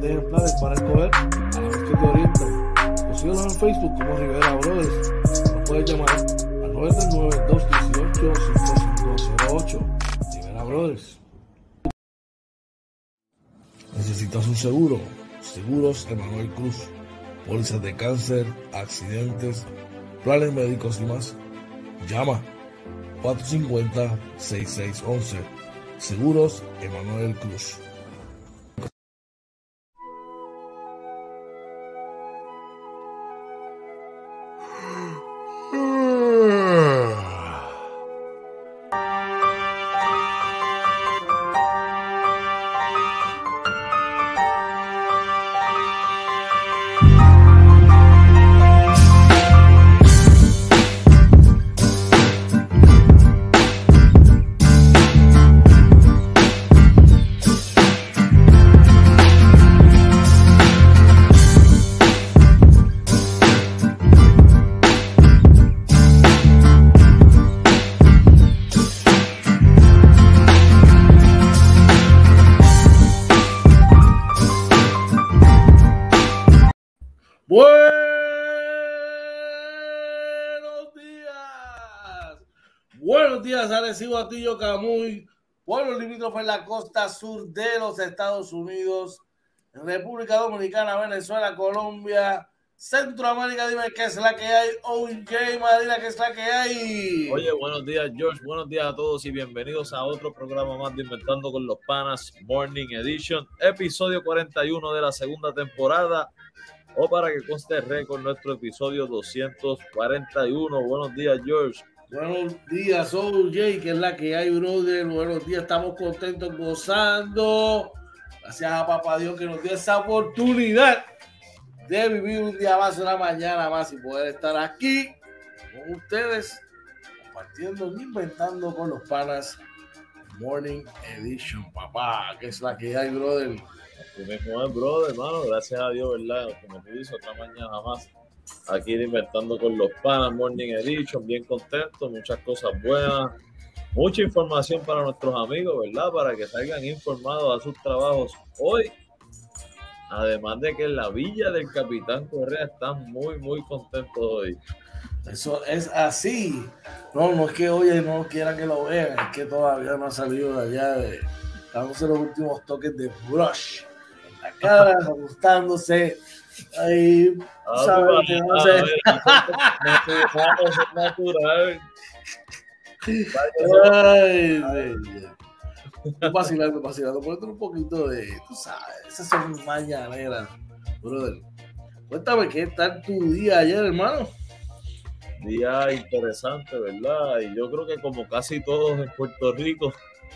de ejemplares para escoger a la vez que te orientan. Consíguenos en Facebook como Rivera Brothers. Nos puedes llamar al 939-218-5508. Rivera Brothers. ¿Necesitas un seguro? Seguros Emanuel Cruz. Pólizas de cáncer, accidentes, planes médicos y más. Llama 450-6611. Seguros Emanuel Cruz. Atillo Camuy, pueblo limítrofe en la costa sur de los Estados Unidos, República Dominicana, Venezuela, Colombia, Centroamérica. Dime qué es la que hay. OJ Marina, qué es la que hay. Oye, buenos días, George. Buenos días a todos y bienvenidos a otro programa más de Inventando con los Panas Morning Edition, episodio 41 de la segunda temporada. O para que conste récord, nuestro episodio 241. Buenos días, George. Buenos días, OJ, que es la que hay, brother. Buenos días, estamos contentos, gozando. Gracias a Papá Dios que nos dio esa oportunidad de vivir un día más, una mañana más y poder estar aquí con ustedes, compartiendo inventando con los panas Morning Edition, papá, que es la que hay, brother. Mismo es, brother, hermano. Gracias a Dios, ¿verdad? Como tú dices, otra mañana más aquí de Inventando con los Panas Morning Edition. Bien contento, muchas cosas buenas, mucha información para nuestros amigos, ¿verdad? Para que salgan informados a sus trabajos hoy. Además de que en la villa del Capitán Correa están muy, muy contentos hoy. Eso es así. No, no es que hoy no quieran que lo vean, es que todavía no ha salido de allá de dándose los últimos toques de brush en la cara, ajustándose. Ahí, Ah, sabes, no sé. natural, natural. Ay. Estoy vacilando, vacilando. Ponete un poquito de, tú sabes, esas son mañaneras, brother. Cuéntame qué tal tu día ayer, hermano. Día interesante, ¿verdad? Y yo creo que como casi todos en Puerto Rico,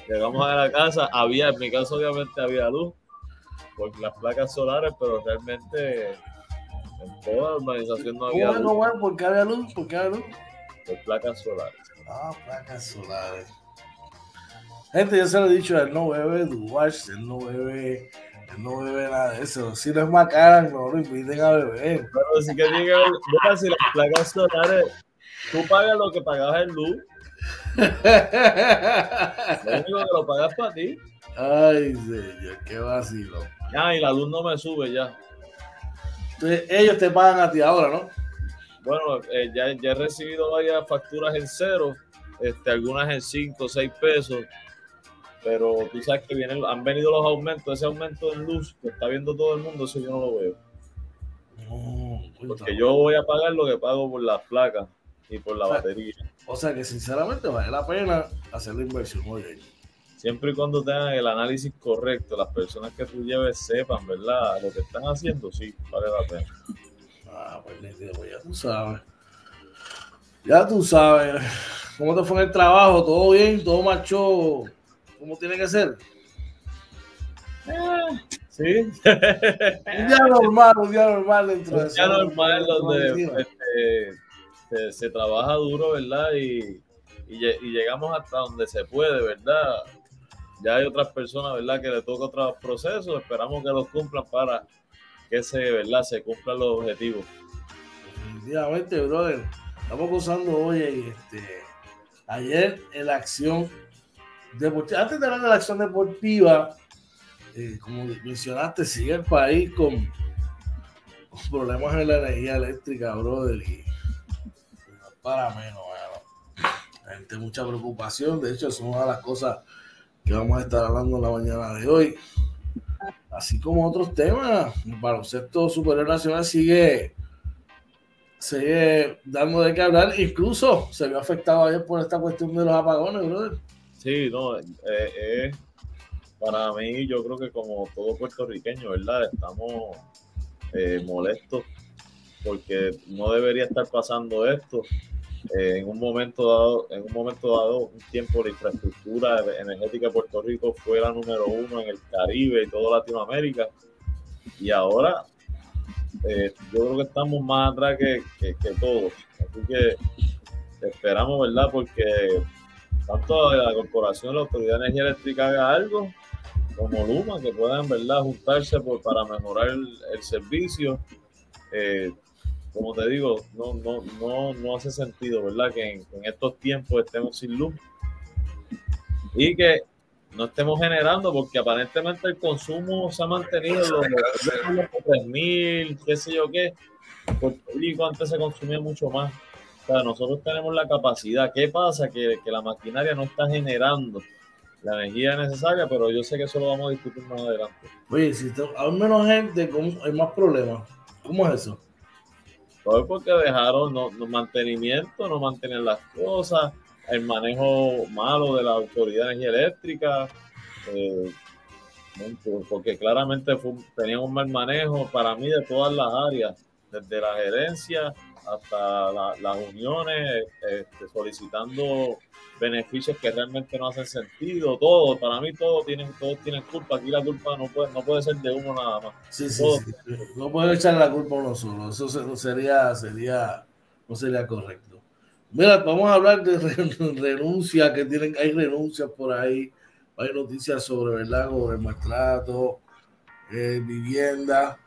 llegamos a la casa, había, en mi caso obviamente había luz por las placas solares, pero realmente en toda la urbanización no había Bueno, luz bueno, ¿por qué había luz? ¿Por qué había luz? por placas solares. Ah, placas solares. Gente, yo se lo he dicho, él no bebe Duwash, él no bebe, él no bebe nada de eso. Si no es Macaran, no lo inviten a beber. Pero sí que llega, mira, si las placas solares, tú pagas lo que pagabas en luz, lo único que lo pagas para ti. Ay, señor, qué vacilo. Ya, y la luz no me sube ya. Entonces, ellos te pagan a ti ahora, ¿no? Bueno, eh, ya, ya he recibido varias facturas en cero, este, algunas en 5 o 6 pesos, pero tú sabes que vienen, han venido los aumentos, ese aumento en luz que está viendo todo el mundo, eso yo no lo veo. No, Porque yo voy a pagar lo que pago por las placas y por la O sea, batería. O sea que sinceramente vale la pena hacer la inversión, oye. Siempre y cuando tengan el análisis correcto, las personas que tú lleves sepan, ¿verdad? Lo que están haciendo, sí, vale la pena. Ah, pues pues ya tú sabes. Ya tú sabes. ¿Cómo te fue en el trabajo? ¿Todo bien? ¿Todo marchó como tiene que ser? Sí, Un día normal, un día normal dentro de un día eso. normal donde este, se, se trabaja duro, ¿verdad? Y, y y llegamos hasta donde se puede, ¿verdad? Ya hay otras personas, ¿verdad? Que le toca otros procesos, esperamos que los cumplan para que se, ¿verdad? Se cumplan los objetivos. Definitivamente, brother. Estamos gozando hoy, este, ayer en la acción deportiva. Antes de hablar de la acción deportiva, eh, como mencionaste, sigue el país con, problemas en la energía eléctrica, brother, y para menos, bueno. mucha preocupación, de hecho, es una de las cosas que vamos a estar hablando en la mañana de hoy. Así como otros temas, el baloncesto superior nacional sigue, sigue dando de qué hablar, incluso se vio afectado ayer por esta cuestión de los apagones, brother. Sí, no, eh, eh, para mí yo creo que como todo puertorriqueño, ¿verdad? Estamos eh, molestos porque no debería estar pasando esto. Eh, en un momento dado, en un momento dado, un tiempo la infraestructura energética de Puerto Rico fue la número uno en el Caribe y toda Latinoamérica. Y ahora eh, yo creo que estamos más atrás que, que, que, todos. Así que esperamos, ¿verdad? Porque tanto la corporación, la Autoridad de Energía Eléctrica haga algo, como Luma, que puedan, ¿verdad?, juntarse por, para mejorar el, servicio. Eh, como te digo, no, no, no, no hace sentido, ¿verdad? Que en, estos tiempos estemos sin luz y que no estemos generando, porque aparentemente el consumo se ha mantenido los, los 3.000, qué sé yo qué. Rico antes se consumía mucho más. O sea, nosotros tenemos la capacidad. ¿Qué pasa? Que, que la maquinaria no está generando la energía necesaria, pero yo sé que eso lo vamos a discutir más adelante. Oye, si hay menos gente, hay más problemas. ¿Cómo es eso? Todo porque dejaron no, mantenimiento, no mantener las cosas, el manejo malo de la Autoridad de Energía Eléctrica, eh, porque claramente tenían un mal manejo para mí de todas las áreas, desde la gerencia hasta las uniones, este, solicitando beneficios que realmente no hacen sentido, todo, para mí todos tienen, todos tienen culpa, aquí la culpa no puede, no puede ser de uno nada más. Sí, sí, No puede echar la culpa a uno solo, eso sería, sería, no sería correcto. Mira, vamos a hablar de renuncia, que tienen, hay renuncias por ahí, hay noticias sobre, ¿verdad? Sobre el maltrato, eh, vivienda.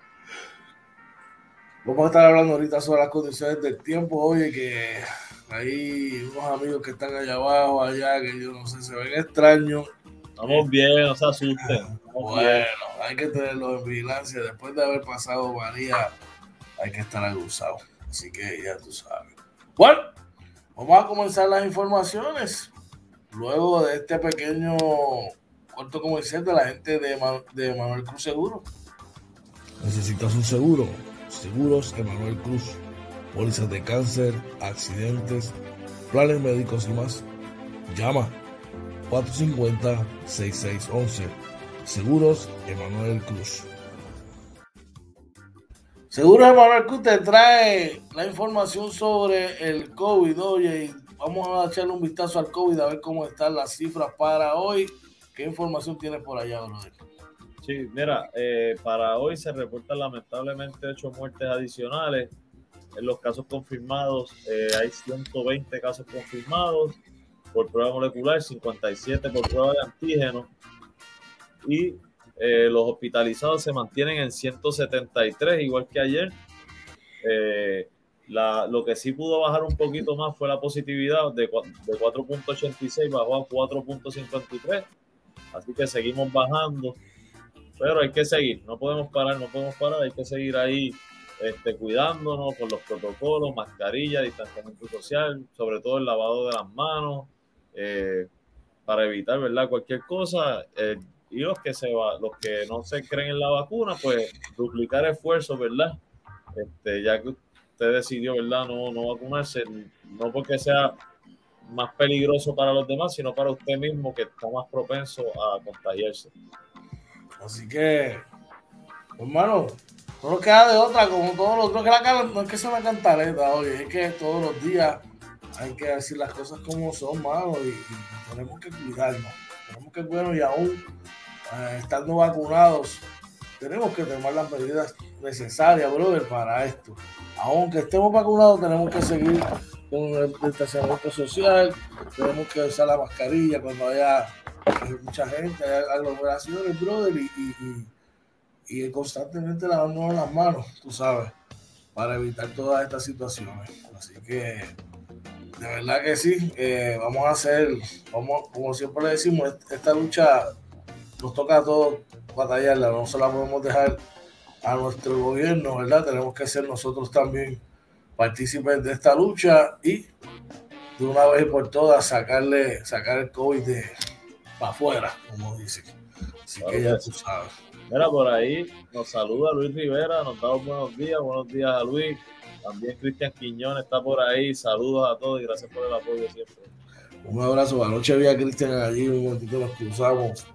Vamos a estar hablando ahorita sobre las condiciones del tiempo, oye, que hay unos amigos que están allá abajo, allá, que yo no sé, se ven extraños. Estamos bien, no se asusten. Bueno, hay que tenerlo en vigilancia. Después de haber pasado María, hay que estar aguzado. Así que ya tú sabes. Bueno, vamos a comenzar las informaciones. Luego de este pequeño corto comercial de la gente de, de Manuel Cruz Seguro. ¿Necesitas un seguro? Seguros Emanuel Cruz pólizas de cáncer, accidentes, planes médicos y más. Llama 450-6611. Seguros Emanuel Cruz. Seguros Emanuel Cruz te trae la información sobre el COVID. Oye, vamos a echarle un vistazo al COVID a ver cómo están las cifras para hoy. ¿Qué información tienes por allá, brother? Sí, mira, eh, para hoy se reportan lamentablemente ocho muertes adicionales en los casos confirmados eh, hay 120 casos confirmados por prueba molecular, 57 por prueba de antígeno y eh, los hospitalizados se mantienen en 173, igual que ayer. Eh, lo que sí pudo bajar un poquito más fue la positividad de, de 4.86 bajó a 4.53. Así que seguimos bajando. Pero hay que seguir, no podemos parar, no podemos parar, hay que seguir ahí este, cuidándonos con los protocolos, mascarilla, distanciamiento social, sobre todo el lavado de las manos, eh, para evitar, ¿verdad? Cualquier cosa. Eh, y los que, se va, los que no se creen en la vacuna, pues duplicar esfuerzos, ¿verdad? Este, ya que usted decidió, ¿verdad? No, no vacunarse, no porque sea más peligroso para los demás, sino para usted mismo que está más propenso a contagiarse. Así que, hermano, no queda de otra, como todos los otros, que la no es que sea una cantaleta, oye, es que todos los días hay que decir las cosas como son, mano, y, tenemos que cuidarnos. Tenemos que cuidarnos y aún eh, estando vacunados, tenemos que tomar las medidas necesarias, brother, para esto. Aunque estemos vacunados, tenemos que seguir con el distanciamiento social, tenemos que usar la mascarilla cuando haya mucha gente, haya aglomeraciones, brother, y y constantemente lavándonos las manos, tú sabes, para evitar todas estas situaciones. Así que, de verdad que sí, eh, vamos a hacer, vamos, como siempre le decimos, esta lucha nos toca a todos batallarla, no se la podemos dejar a nuestro gobierno, ¿verdad? Tenemos que ser nosotros también partícipes de esta lucha y de una vez por todas sacarle, sacar el COVID de para afuera, como dicen. Así que ya tú sabes. Mira, por ahí nos saluda Luis Rivera, nos da buenos días, buenos días a Luis. También Cristian Quiñón está por ahí. Saludos a todos y gracias por el apoyo siempre. Un abrazo. Anoche vi a Cristian allí, un momentito nos cruzamos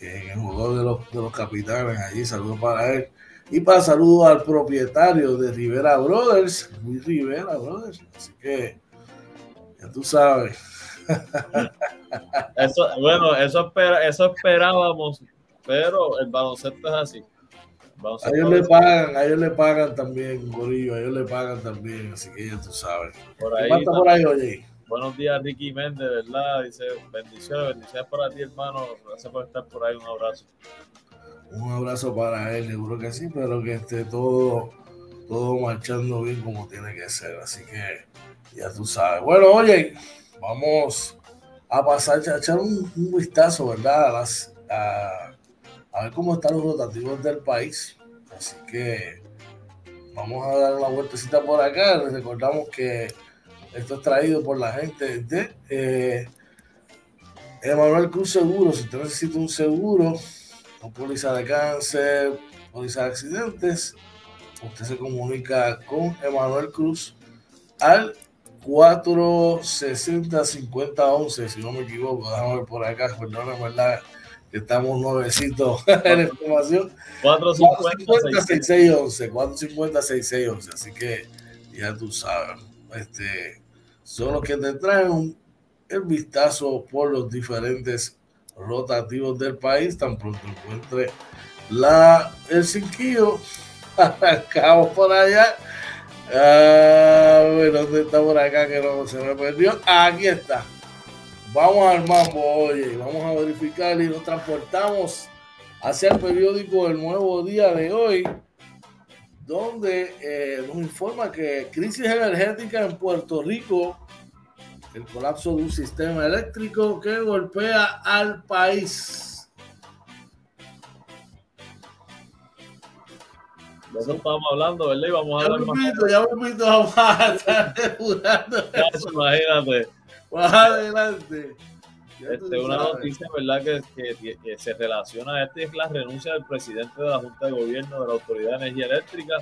en el jugador de los, de los capitanes allí. Saludos para él. Y para saludos al propietario de Rivera Brothers, Luis Rivera Brothers. Así que ya tú sabes. Eso, bueno, eso, espera, eso esperábamos, pero el baloncesto es así. A ellos le pagan, a ellos le pagan también, Gorillo, a ellos le pagan también, así que ya tú sabes. Por ahí, por ahí, oye? Buenos días, Ricky Méndez, ¿verdad? Dice, bendiciones, bendiciones para ti, hermano. Gracias por estar por ahí, un abrazo. Un abrazo para él, seguro que sí, pero que esté todo, todo marchando bien como tiene que ser, así que ya tú sabes. Bueno, oye, vamos a pasar a echar un, vistazo, ¿verdad? A, ver cómo están los rotativos del país. Así que vamos a dar una vueltecita por acá. Les recordamos que esto es traído por la gente de eh, Emanuel Cruz Seguro. Si usted necesita un seguro, una póliza de cáncer, póliza de accidentes, usted se comunica con Emanuel Cruz al 460 50 11, si no me equivoco, déjame ver por acá, perdóname, ¿verdad? Estamos nuevecitos en la información. 450 6611, 450 6611, así que ya tú sabes, este, son los que te traen el vistazo por los diferentes rotativos del país, tan pronto encuentre la, el cinquillo, acabo por allá Ah, ¿dónde está por acá que no se me perdió? Aquí está. Vamos al mambo, oye, vamos a verificar y nos transportamos hacia el periódico El Nuevo Día de hoy, donde eh, nos informa que crisis energética en Puerto Rico, el colapso de un sistema eléctrico que golpea al país. De eso estábamos hablando, ¿verdad? Y vamos a ya hablar más. Ya invito, vamos a estar Imagínate. Más adelante. Este, una noticia, ¿verdad? Que, que, que, se relaciona a este es la renuncia del presidente de la Junta de Gobierno de la Autoridad de Energía Eléctrica.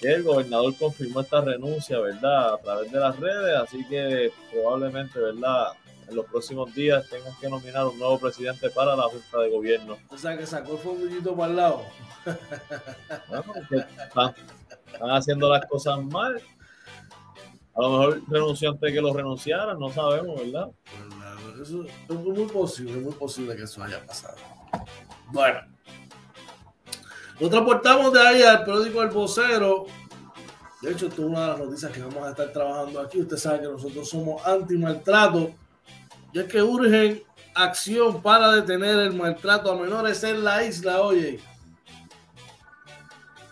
Que el gobernador confirmó esta renuncia, ¿verdad? A través de las redes, así que probablemente, ¿verdad? En los próximos días tengan que nominar un nuevo presidente para la Junta de Gobierno. O sea, que sacó el fondillito para el lado. están, haciendo las cosas mal. A lo mejor renunció antes de que lo renunciaran, no sabemos, ¿verdad? Eso es muy posible, muy posible que eso haya pasado. Bueno, nos transportamos de ahí al periódico El Vocero. De hecho, esto es una de las noticias que vamos a estar trabajando aquí. Usted sabe que nosotros somos anti-maltrato y es que urgen acción para detener el maltrato a menores en la isla, oye.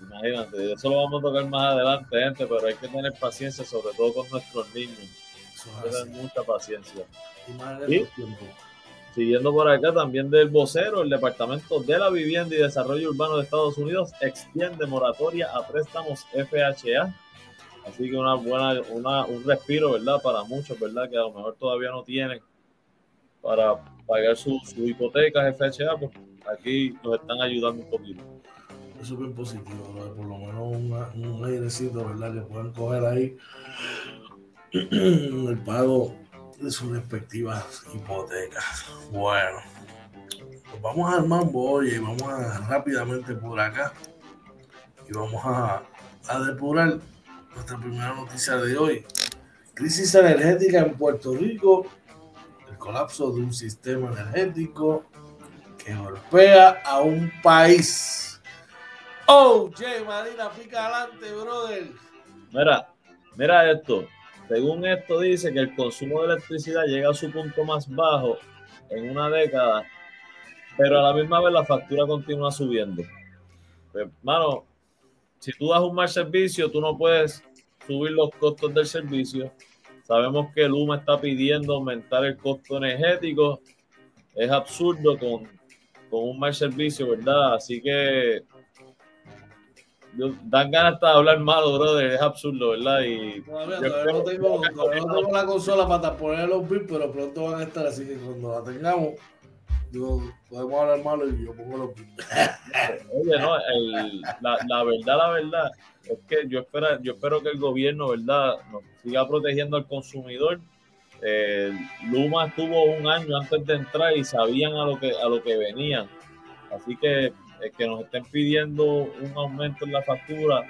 Imagínate, eso lo vamos a tocar más adelante, gente, pero hay que tener paciencia, sobre todo con nuestros niños. Hay que tener mucha paciencia. Y Siguiendo por acá también del vocero, el Departamento de la Vivienda y Desarrollo Urbano de Estados Unidos extiende moratoria a préstamos FHA. Así que una buena, una, un respiro, ¿verdad? Para muchos, ¿verdad? Que a lo mejor todavía no tienen para pagar su, su hipoteca FHA, pues aquí nos están ayudando un poquito. Eso es bien positivo, por lo menos un airecito, ¿verdad? Que puedan coger ahí el pago de sus respectivas hipotecas. Bueno, pues vamos al mambo, oye, vamos a rápidamente por acá y vamos a, a depurar nuestra primera noticia de hoy. Crisis energética en Puerto Rico colapso de un sistema energético que golpea a un país. Oh, Jay Marina, pica adelante, brother. Mira, mira esto. Según esto dice que el consumo de electricidad llega a su punto más bajo en una década, pero a la misma vez la factura continúa subiendo. Hermano, pues, si tú das un mal servicio, tú no puedes subir los costos del servicio Sabemos que Luma está pidiendo aumentar el costo energético. Es absurdo con con un mal servicio, ¿verdad? Así que dan ganas hasta de hablar malo, brother, es absurdo, ¿verdad? Y todavía, no tengo, la consola para poner los bits, pero pronto van a estar así que cuando la tengamos, podemos hablar malo y yo pongo los. Oye, no, la, la, verdad, la verdad, es que yo espero, yo espero que el gobierno, ¿verdad?, nos siga protegiendo al consumidor. Eh, Luma estuvo un año antes de entrar y sabían a lo que, a lo que venían. Así que que nos estén pidiendo un aumento en la factura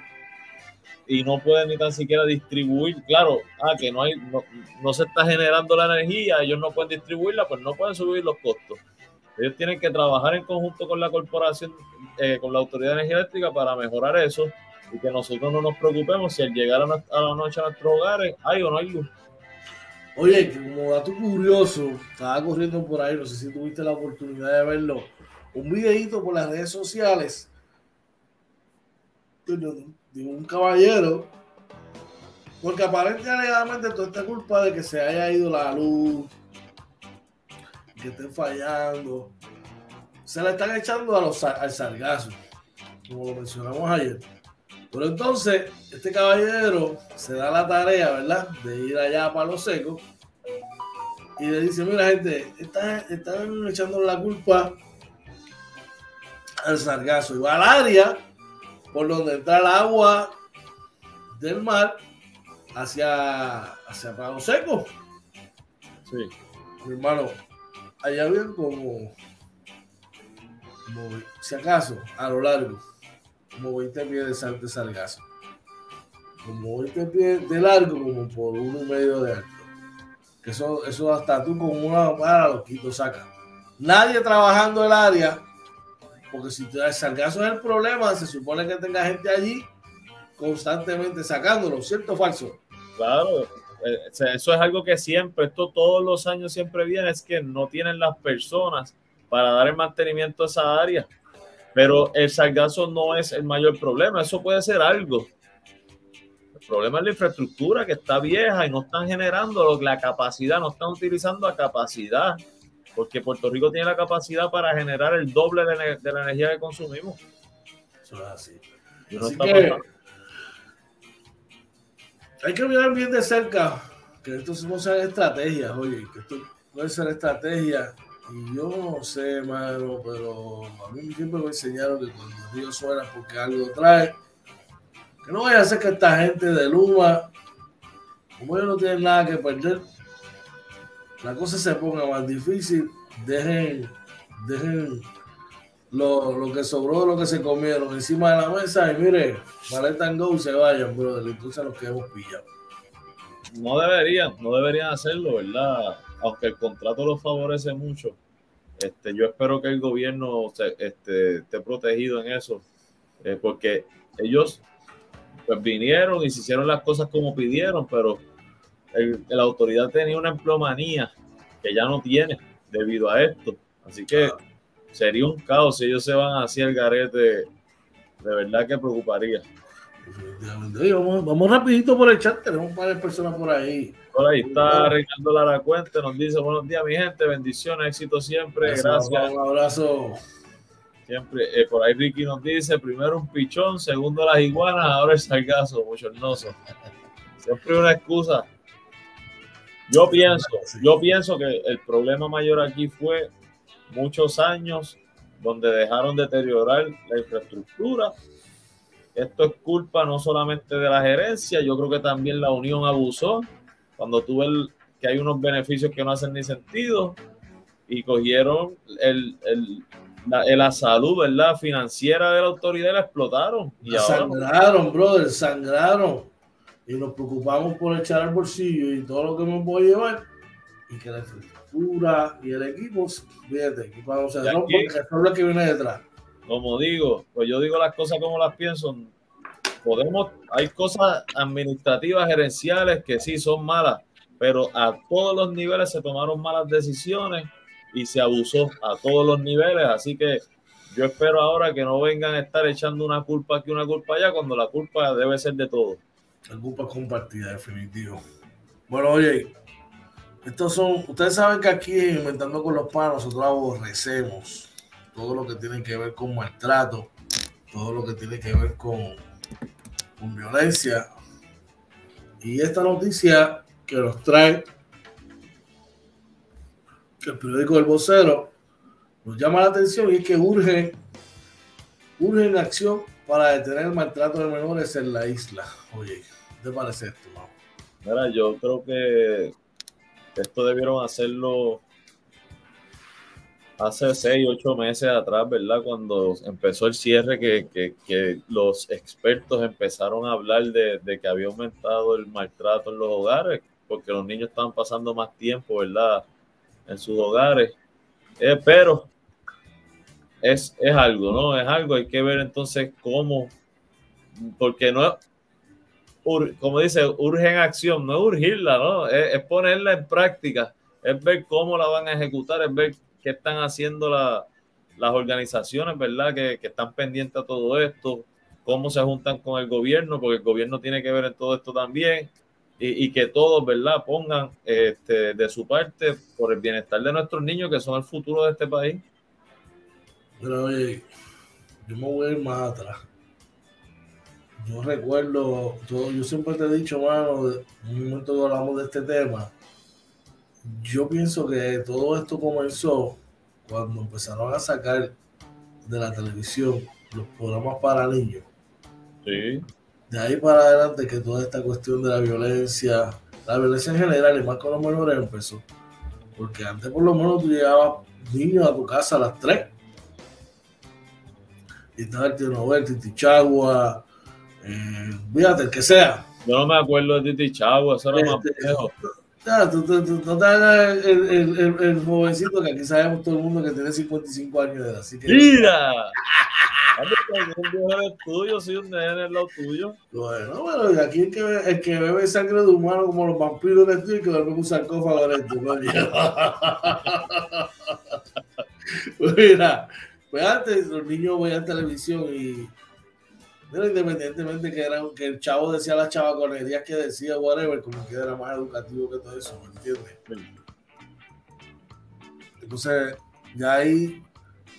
y no pueden ni tan siquiera distribuir, claro, ah, que no hay, no, se está generando la energía, ellos no pueden distribuirla, pues no pueden subir los costos. Ellos tienen que trabajar en conjunto con la corporación, eh, con la Autoridad de Energía Eléctrica para mejorar eso y que nosotros no nos preocupemos si al llegar a, la noche a nuestros hogares hay o no hay luz. Oye, como dato curioso, estaba corriendo por ahí, no sé si tuviste la oportunidad de verlo un videito por las redes sociales un caballero, porque aparentemente toda esta culpa de que se haya ido la luz, que estén fallando, se la están echando a los, al sargazo, como lo mencionamos ayer. Pero entonces, este caballero se da la tarea, ¿verdad?, de ir allá a Palo Seco y le dice: Mira, gente, están echando la culpa al sargazo y va al área por donde entra el agua del mar hacia, hacia Palo Seco. Sí. Mi hermano, allá había como, si acaso, a lo largo, como 20 pies de, de sargazo. Como 20 pies de largo, como por uno y medio de alto. Que eso, eso hasta tú con una vara lo quito saca. Nadie trabajando el área porque si el sargazo es el problema, se supone que tenga gente allí constantemente sacándolo, ¿cierto o falso? Claro, eh, eso es algo que siempre, esto todos los años siempre viene, es que no tienen las personas para dar el mantenimiento a esa área. Pero el sargazo no es el mayor problema, eso puede ser algo. El problema es la infraestructura que está vieja y no están generando la capacidad, no están utilizando la capacidad porque Puerto Rico tiene la capacidad para generar el doble de, la energía que consumimos. Eso es así. que hay que mirar bien de cerca que esto no sean estrategias, oye, que esto puede ser estrategia. Y yo no sé, mano, pero a mí siempre me enseñaron que cuando el río suena porque algo trae, que no vaya a ser que esta gente de Luma, como ellos no tienen nada que perder, la cosa se ponga más difícil, dejen, dejen lo, que sobró, lo que se comieron encima de la mesa y mire, maleta go y se vayan, brother. Entonces los que hemos pillado. No deberían, no deberían hacerlo, ¿verdad? Aunque el contrato los favorece mucho. Este, yo espero que el gobierno este, esté protegido en eso, eh, porque ellos pues vinieron y se hicieron las cosas como pidieron, pero la autoridad tenía una emplomanía que ya no tiene debido a esto. Así que sería un caos si ellos se van hacia el garete. De verdad que preocuparía. vamos, vamos, rapidito por el chat, tenemos varias personas por ahí. Por ahí está Ricardo Lara Cuente, nos dice buenos días mi gente, bendiciones, éxito siempre, gracias. Un abrazo. Siempre, eh, por ahí Ricky nos dice, primero un pichón, segundo las iguanas, ahora el salgazo, bochornoso. Siempre una excusa. Yo pienso, yo pienso que el problema mayor aquí fue muchos años donde dejaron deteriorar la infraestructura. Esto es culpa no solamente de la gerencia, yo creo que también la Unión abusó cuando tuve el, que hay unos beneficios que no hacen ni sentido y cogieron el, el, la, salud ¿verdad? financiera de la autoridad la explotaron. Y sangraron, brother, sangraron y nos preocupamos por echar al bolsillo y todo lo que me voy a llevar y que la infraestructura y el equipo, fíjate, vamos a hacer porque es lo que viene detrás. Como digo, pues yo digo las cosas como las pienso. Podemos, hay cosas administrativas, gerenciales que sí son malas, pero a todos los niveles se tomaron malas decisiones y se abusó a todos los niveles, así que yo espero ahora que no vengan a estar echando una culpa aquí, una culpa allá, cuando la culpa debe ser de todos. La culpa compartida, definitivo. Bueno, oye, estos son, ustedes saben que aquí Inventando con los Panos nosotros aborrecemos todo lo que tiene que ver con maltrato, todo lo que tiene que ver con, con violencia. Y esta noticia que nos trae el periódico El Vocero nos llama la atención y es que urge, urge acción para detener el maltrato de menores en la isla. Oye, ¿qué te parece esto? Mira, yo creo que esto debieron hacerlo hace seis, ocho meses atrás, ¿verdad? Cuando empezó el cierre, que, los expertos empezaron a hablar de, que había aumentado el maltrato en los hogares, porque los niños estaban pasando más tiempo, ¿verdad? En sus hogares. Eh, pero es, es algo, ¿no? Es algo, hay que ver entonces cómo, porque no, como dice, urge en acción, no es urgirla, ¿no? Es, ponerla en práctica, es ver cómo la van a ejecutar, es ver qué están haciendo las organizaciones, ¿verdad? Que, están pendientes a todo esto, cómo se juntan con el gobierno, porque el gobierno tiene que ver en todo esto también, y, que todos, ¿verdad?, pongan este, de su parte por el bienestar de nuestros niños, que son el futuro de este país. Pero oye, yo me voy a ir más atrás. Yo recuerdo, yo, yo siempre te he dicho, mano, en un momento que hablamos de este tema, yo pienso que todo esto comenzó cuando empezaron a sacar de la televisión los programas para niños. Sí. De ahí para adelante que toda esta cuestión de la violencia, la violencia en general y más con los menores empezó. Porque antes por lo menos tú llegabas niños a tu casa a las 3. Y estaba el tío Nobel, Titi Chagua, eh, fíjate, el que sea. Yo no me acuerdo de Titi Chagua, eso era más este, viejo no te hagas el, jovencito que aquí sabemos todo el mundo que tiene 55 años de edad. Así que... ¡Mira! tuyo, soy un nene lado tuyo. Bueno, bueno, aquí el que, el que bebe sangre de humano como los vampiros de ti y que duerme en un sarcófago de tu Mira, pues antes los niños veían televisión y pero independientemente que, era, que el chavo decía la chavaconerías que decía, whatever, como que era más educativo que todo eso, ¿me entiendes? Entonces, ya ahí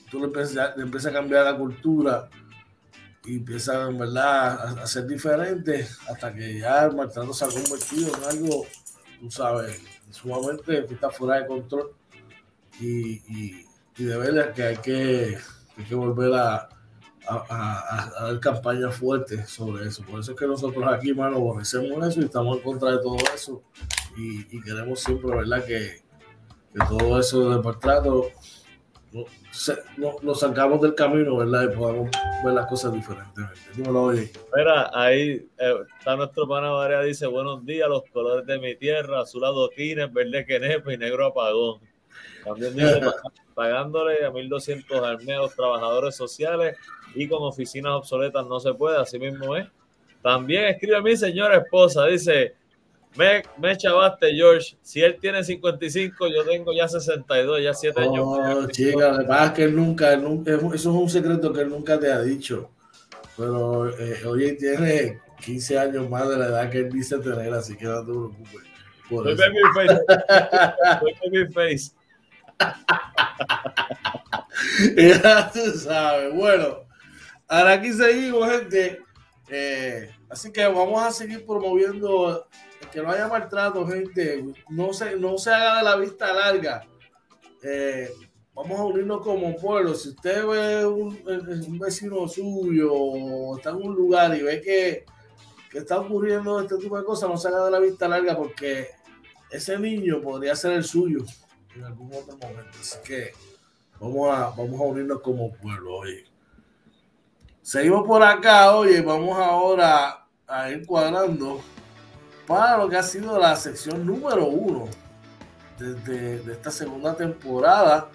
tú le empiezas, a cambiar la cultura y empieza en verdad a, ser diferente hasta que ya el maltrato se ha convertido en algo, tú sabes, sumamente que está fuera de control y, y de verdad que hay que, hay que volver a a, dar campañas fuertes sobre eso. Por eso es que nosotros aquí, mano, aborrecemos eso y estamos en contra de todo eso. Y, queremos siempre, ¿verdad? Que, que todo eso del maltrato no, lo sacamos del camino, ¿verdad? Y podamos ver las cosas diferentemente. Mira, ahí eh, está nuestro pana María, dice, buenos días, los colores de mi tierra, azul adoquines, verde quenepa y negro apagón. También dice, pagándole a 1.200 armeos trabajadores sociales y con oficinas obsoletas no se puede, así mismo es. También escribe a mi señora esposa, dice, me, me chavaste, George. Si él tiene 55, yo tengo ya 62, ya 7 años. No, chica, además que él nunca, eso es un secreto que él nunca te ha dicho. Pero eh, hoy tiene 15 años más de la edad que él dice tener, así que no te preocupes. Soy baby face. baby face. ya tú sabes. Bueno, ahora aquí seguimos, gente. Eh, así que vamos a seguir promoviendo que no haya maltrato, gente. No se, no se haga de la vista larga. Eh, vamos a unirnos como pueblo. Si usted ve un, un, vecino suyo o está en un lugar y ve que, que está ocurriendo este tipo de cosas, no se haga de la vista larga porque ese niño podría ser el suyo en algún otro momento. Así que vamos a, vamos a unirnos como pueblo, oye. Seguimos por acá, oye, vamos ahora a ir cuadrando para lo que ha sido la sección número uno de, de esta segunda temporada.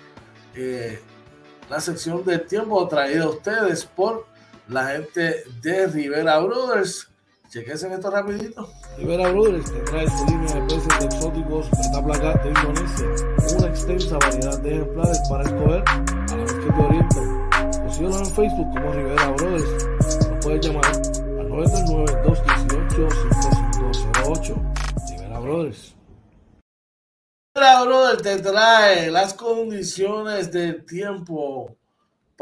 Eh, la sección del tiempo traída a ustedes por la gente de Rivera Brothers. Chequense en esto rapidito. Rivera Brothers te trae su línea de peces exóticos de esta placa de Indonesia. Una extensa variedad de ejemplares para escoger a la vez que te. Síguenos en Facebook como Rivera Brothers. Nos puedes llamar al 939-218-5508. Rivera Brothers. Rivera Brothers te trae las condiciones del tiempo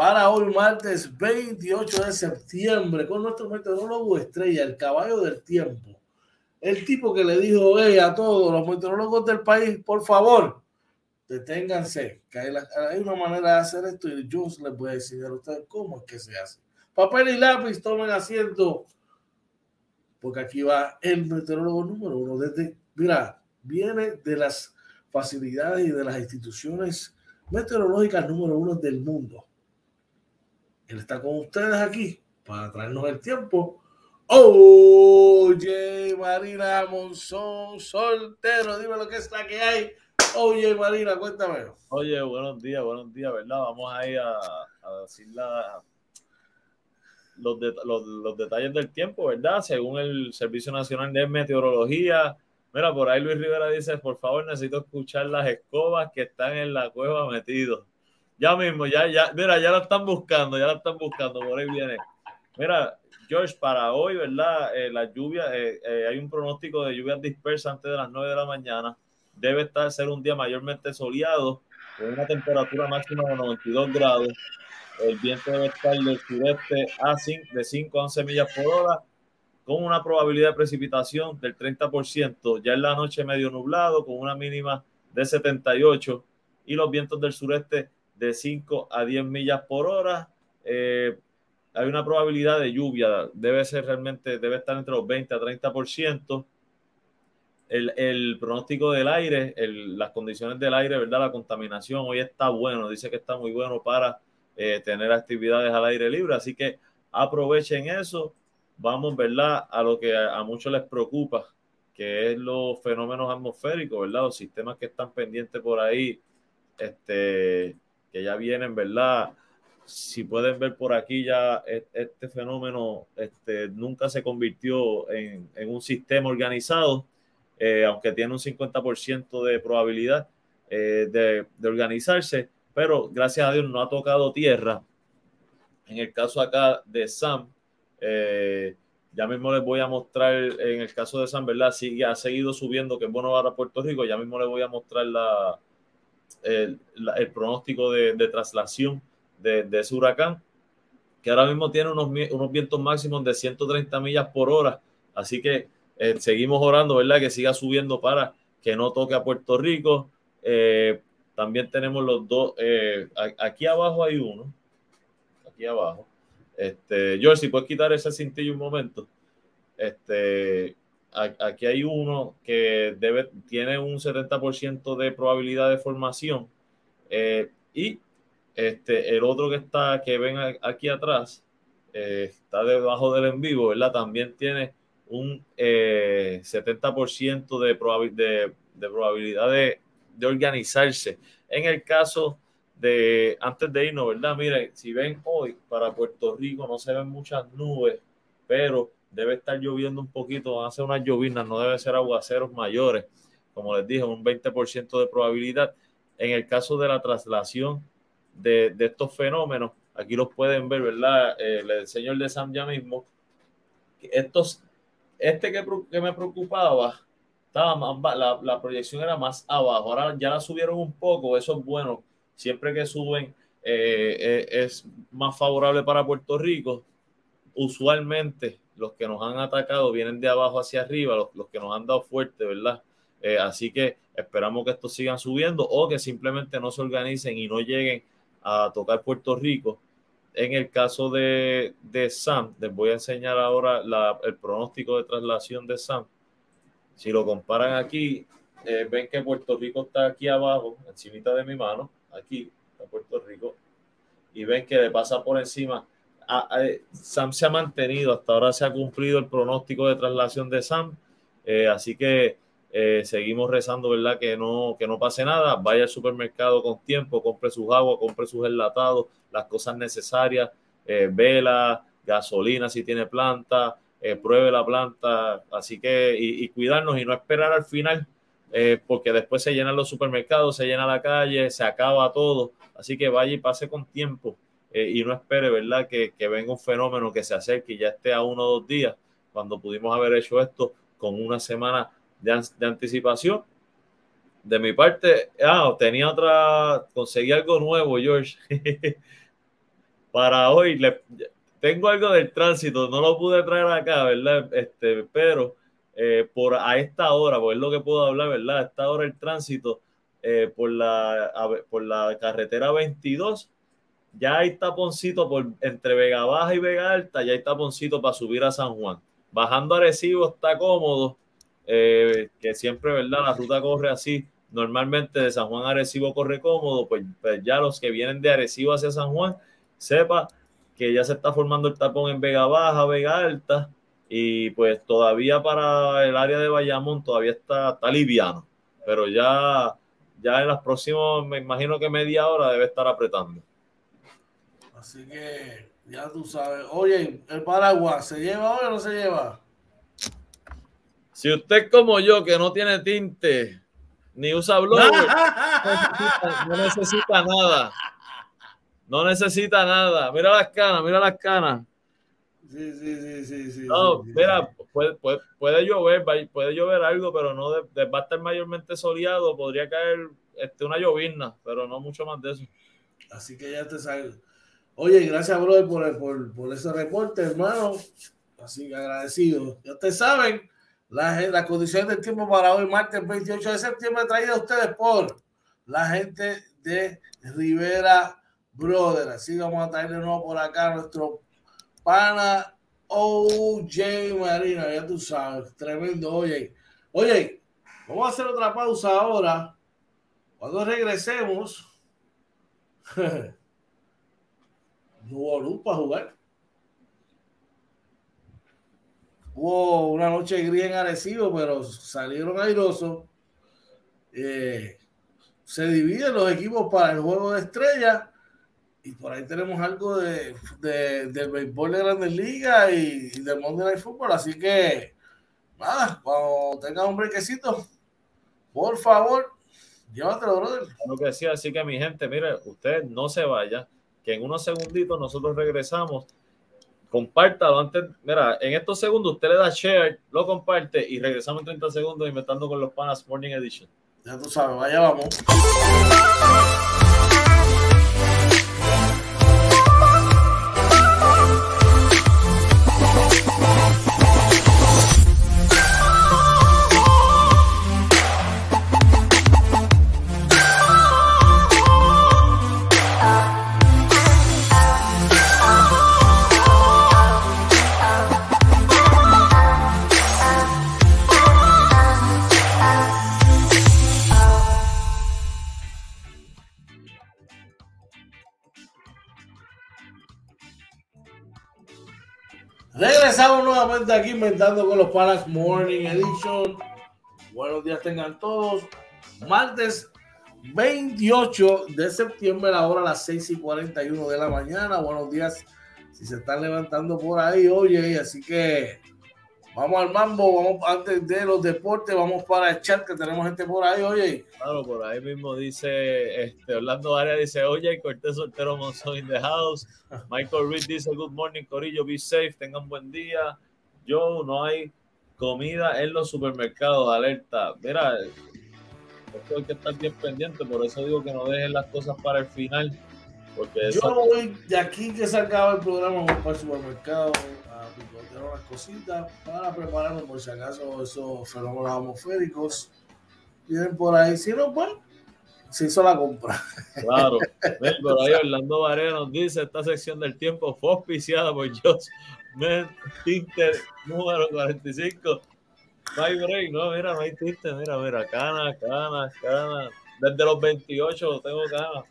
para hoy martes 28 de septiembre con nuestro meteorólogo estrella, el caballo del tiempo. El tipo que le dijo a todos los meteorólogos del país, por favor, deténganse, que hay, una manera de hacer esto y yo les voy a decir a ustedes cómo es que se hace. Papel y lápiz, tomen asiento, porque aquí va el meteorólogo número uno. Desde, mira, viene de las facilidades y de las instituciones meteorológicas número uno del mundo él está con ustedes aquí para traernos el tiempo. Oye, Marina Monzón, soltero, dime lo que es la que hay. Oye, Marina, cuéntame. Oye, buenos días, buenos días, ¿verdad? Vamos a ir a, decir los, los, detalles del tiempo, ¿verdad? Según el Servicio Nacional de Meteorología. Mira, por ahí Luis Rivera dice, por favor, necesito escuchar las escobas que están en la cueva metidos. Ya mismo, ya, ya, mira, ya la están buscando, ya la están buscando, por ahí viene. Mira, George, para hoy, ¿verdad? Eh, la lluvia, eh, eh, hay un pronóstico de lluvias dispersas antes de las 9 de la mañana. Debe estar, ser un día mayormente soleado, con una temperatura máxima de 92 grados. El viento debe estar del sureste a 5, de 5 a 11 millas por hora, con una probabilidad de precipitación del 30%. Ya en la noche medio nublado, con una mínima de 78 y los vientos del sureste de 5 a 10 millas por hora. Eh, hay una probabilidad de lluvia, debe ser realmente, debe estar entre los 20 a 30%. El, el pronóstico del aire, las condiciones del aire, ¿verdad? La contaminación hoy está bueno, dice que está muy bueno para eh, tener actividades al aire libre, así que aprovechen eso. Vamos, ¿verdad? A lo que a, a muchos les preocupa, que es los fenómenos atmosféricos, ¿verdad? Los sistemas que están pendientes por ahí, este, que ya vienen, ¿verdad? Si pueden ver por aquí ya e, este fenómeno este, nunca se convirtió en, un sistema organizado, eh, aunque tiene un 50% de probabilidad eh, de, organizarse, pero gracias a Dios no ha tocado tierra. En el caso acá de Sam, eh, ya mismo les voy a mostrar, en el caso de Sam, ¿verdad? Sigue, ha seguido subiendo, que es bueno para Puerto Rico, ya mismo les voy a mostrar la, el, pronóstico de, traslación de, ese huracán, que ahora mismo tiene unos, unos vientos máximos de 130 millas por hora. Así que eh, seguimos orando, ¿verdad? Que siga subiendo para que no toque a Puerto Rico. Eh, también tenemos los dos, eh, aquí abajo hay uno, aquí abajo. Este, George, si puedes quitar ese cintillo un momento. Este, aquí hay uno que tiene un 70% de probabilidad de formación eh, y este, el otro que está, que ven aquí atrás, eh, está debajo del en vivo, ¿verdad? También tiene un 70% eh, de, de, de, probabilidad de, de, organizarse. En el caso de, antes de irnos, ¿verdad? Miren, si ven hoy para Puerto Rico no se ven muchas nubes, pero debe estar lloviendo un poquito, ser unas llovinas, no debe ser aguaceros mayores, como les dije, un 20% de probabilidad. En el caso de la traslación de, estos fenómenos, aquí los pueden ver, ¿verdad? Eh, el señor de Sam ya mismo. Estos, este que, que me preocupaba, estaba más, la, la, proyección era más abajo, ahora ya la subieron un poco, eso es bueno, siempre que suben eh, eh, es más favorable para Puerto Rico. Usualmente los que nos han atacado vienen de abajo hacia arriba, los, que nos han dado fuerte, ¿verdad? Eh, así que esperamos que estos sigan subiendo o que simplemente no se organicen y no lleguen a tocar Puerto Rico. En el caso de, de Sam, les voy a enseñar ahora el pronóstico de traslación de Sam. Si lo comparan aquí, eh, ven que Puerto Rico está aquí abajo, encima de mi mano, aquí está Puerto Rico, y ven que le pasa por encima Sam se ha mantenido, hasta ahora se ha cumplido el pronóstico de traslación de Sam, eh, así que eh, seguimos rezando, ¿verdad? Que no, que no pase nada, vaya al supermercado con tiempo, compre sus aguas, compre sus enlatados, las cosas necesarias, eh, vela, gasolina si tiene planta, pruebe la planta, así que y, cuidarnos y no esperar al final, porque después se llenan los supermercados, se llena la calle, se acaba todo, así que vaya y pase con tiempo. Eh, y no espere, ¿verdad? Que, que, venga un fenómeno que se acerque y ya esté a uno o dos días, cuando pudimos haber hecho esto con una semana de, de anticipación. De mi parte, ah, tenía otra, conseguí algo nuevo, George. para hoy. Le, tengo algo del tránsito, no lo pude traer acá, ¿verdad? Este, pero eh, por a esta hora, pues es lo que puedo hablar, ¿verdad? A esta hora el tránsito eh, por, la, por la carretera 22, ya hay taponcito por, entre Vega Baja y Vega Alta, ya hay taponcito para subir a San Juan. Bajando Arecibo está cómodo, eh, que siempre, ¿verdad? La ruta corre así. Normalmente de San Juan a Arecibo corre cómodo, pues, pues ya los que vienen de Arecibo hacia San Juan, sepa que ya se está formando el tapón en Vega Baja, Vega Alta, y pues todavía para el área de Bayamón todavía está, está liviano, pero ya, ya en las próximas, me imagino que media hora debe estar apretando. Así que ya tú sabes. Oye, el paraguas, ¿se lleva hoy o no se lleva? Si usted como yo, que no tiene tinte, ni usa blog, no necesita nada. No necesita nada. Mira las canas, mira las canas. Sí, sí, sí, sí, No, mira, puede, puede, llover, puede llover algo, pero no va a estar mayormente soleado. Podría caer este, una llovizna, pero no mucho más de eso. Así que ya te sabes. Oye, gracias, brother, por, por, por, ese reporte, hermano. Así que agradecido. Ya ustedes saben, las la condiciones del tiempo para hoy, martes 28 de septiembre, traída a ustedes por la gente de Rivera brother. Así vamos a traer de nuevo por acá nuestro pana OJ Marina, ya tú sabes, tremendo. Oye, oye, vamos a hacer otra pausa ahora. Cuando regresemos, no hubo luz para jugar. Hubo una noche gris en Arecibo, pero salieron airosos. Eh, se dividen los equipos para el juego de estrellas y por ahí tenemos algo de, de, del béisbol de Grandes Ligas y, del Monday Night Football. Así que, nada, cuando tenga un brequecito, por favor, llévatelo, brother. Lo que decía, así que mi gente, mire, usted no se vaya, que en unos segunditos nosotros regresamos. Compártalo antes, mira, en estos segundos usted le da share, lo comparte y regresamos en 30 segundos inventando con los panas Morning Edition. Ya tú sabes, vaya vamos. Regresamos nuevamente aquí inventando con los Palas Morning Edition. Buenos días tengan todos. Martes 28 de septiembre, la hora a las 6 y 41 de la mañana. Buenos días si se están levantando por ahí, oye, así que Vamos al mambo, vamos antes de los deportes, vamos para el chat que tenemos gente por ahí, oye. Claro, por ahí mismo dice este, Orlando Arias dice, oye, Cortés Soltero Monzón in the house. Michael Reed dice, good morning, Corillo, be safe, tengan buen día. Yo, no hay comida en los supermercados, alerta. Mira, esto hay que estar bien pendiente, por eso digo que no dejen las cosas para el final. Porque Yo voy de aquí que se acaba el programa, voy para el supermercado las cositas para prepararnos por si acaso esos fenómenos atmosféricos vienen por ahí. Si no, pues se hizo la compra. Claro. Por ahí Orlando Varela nos dice, esta sección del tiempo fue auspiciada por Josh Tinter número 45. No hay break, no, mira, no hay tinte, mira, mira, canas, canas, canas. Desde los 28 tengo canas.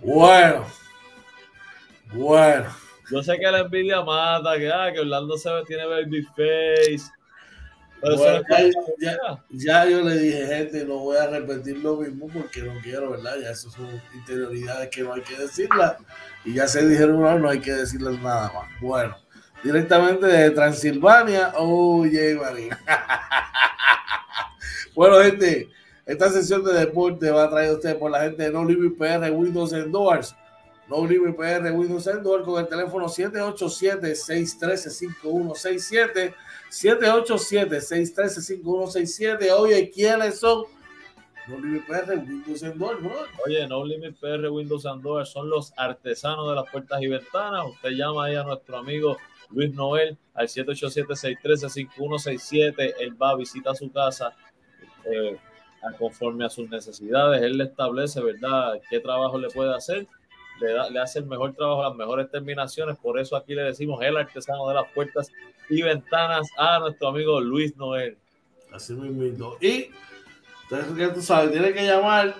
Bueno, bueno. Yo sé que la envidia mata, que, ah, que Orlando se tiene baby face. ya, yo le dije, gente, no voy a repetir lo mismo porque no quiero, ¿verdad? Ya eso son interioridades que no hay que decirlas. Y ya se dijeron, no, no hay que decirles nada más. Bueno, directamente de Transilvania, oye, María. bueno, gente, esta sesión de deporte va a traer a ustedes por la gente de No Living PR Windows Doors no Libre PR Windows Endor con el teléfono 787-613-5167. 787-613-5167. Oye, ¿quiénes son No Limit PR, Windows Endor, bro. Oye, No Limit PR, Windows Endor son los artesanos de las puertas y ventanas. Usted llama ahí a nuestro amigo Luis Noel al 787-613-5167. Él va a visitar su casa eh, conforme a sus necesidades. Él le establece, ¿verdad?, qué trabajo le puede hacer. Le, da, le hace el mejor trabajo, las mejores terminaciones. Por eso aquí le decimos el artesano de las puertas y ventanas a nuestro amigo Luis Noel. Así mismo. Y entonces, ya tú sabes, tiene que llamar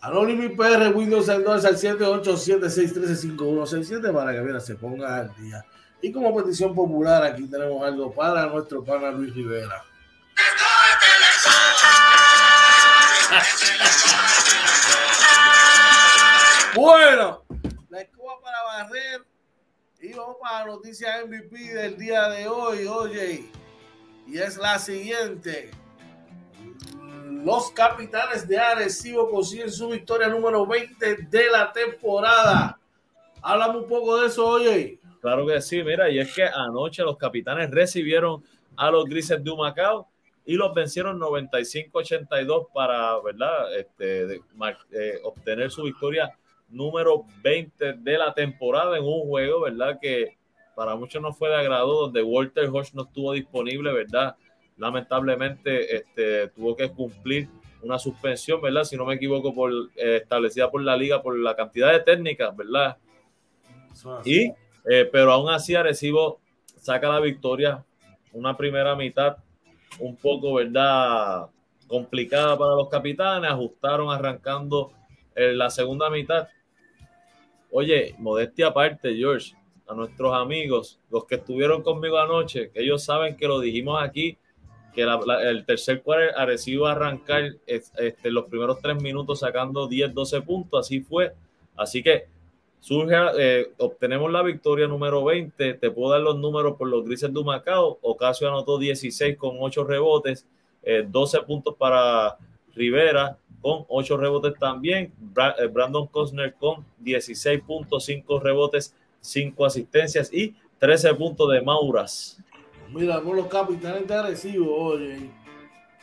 a Limit PR Windows Endorse al 787-613-5167 para que mira, se ponga al día. Y como petición popular, aquí tenemos algo para nuestro pana Luis Rivera. Bueno, la escoba para barrer y vamos para la noticia MVP del día de hoy, oye, y es la siguiente. Los capitanes de Arecibo consiguen su victoria número 20 de la temporada. Háblame un poco de eso, oye. Claro que sí, mira, y es que anoche los capitanes recibieron a los Grises de Humacao y los vencieron 95-82 para, ¿verdad? Este, eh, obtener su victoria número 20 de la temporada en un juego, ¿verdad? Que para muchos no fue de agrado, donde Walter Hodge no estuvo disponible, ¿verdad? lamentablemente este, tuvo que cumplir una suspensión, ¿verdad? Si no me equivoco, por, eh, establecida por la liga por la cantidad de técnicas, ¿verdad? Y, eh, pero aún así Arecibo saca la victoria, una primera mitad un poco, ¿verdad? Complicada para los capitanes, ajustaron arrancando en la segunda mitad. Oye, modestia aparte, George, a nuestros amigos, los que estuvieron conmigo anoche, que ellos saben que lo dijimos aquí, que el tercer cuarto Arecibo arrancar este, los primeros tres minutos sacando 10, 12 puntos, así fue. Así que surge, eh, obtenemos la victoria número 20. Te puedo dar los números por los grises de Macao. Ocasio anotó 16 con 8 rebotes, 12 eh, puntos para Rivera con 8 rebotes también. Eh, Brandon Cosner con 16.5 rebotes, 5 asistencias y 13 puntos de Mauras. Mira, por los capitanes de Arecibo, oye.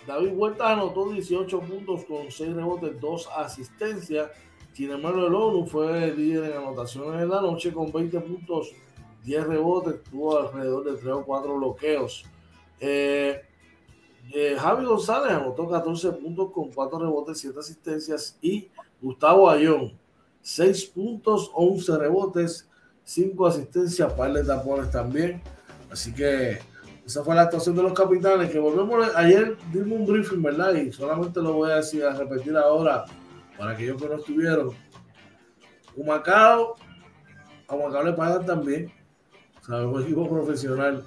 David Huerta anotó 18 puntos con 6 rebotes, 2 asistencias. Sin embargo, el ONU fue líder en anotaciones en la noche con 20 puntos, 10 rebotes, tuvo alrededor de 3 o 4 bloqueos. Eh, eh, Javi González anotó 14 puntos con 4 rebotes, 7 asistencias. Y Gustavo Ayón, 6 puntos, 11 rebotes, 5 asistencias, par de tapones también. Así que esa fue la actuación de los capitanes, que volvemos, ayer dimos un briefing, ¿verdad? Y solamente lo voy a decir, a repetir ahora, para aquellos que no estuvieron. Humacao, a Humacao le pagan también, ¿sabes? Un equipo profesional.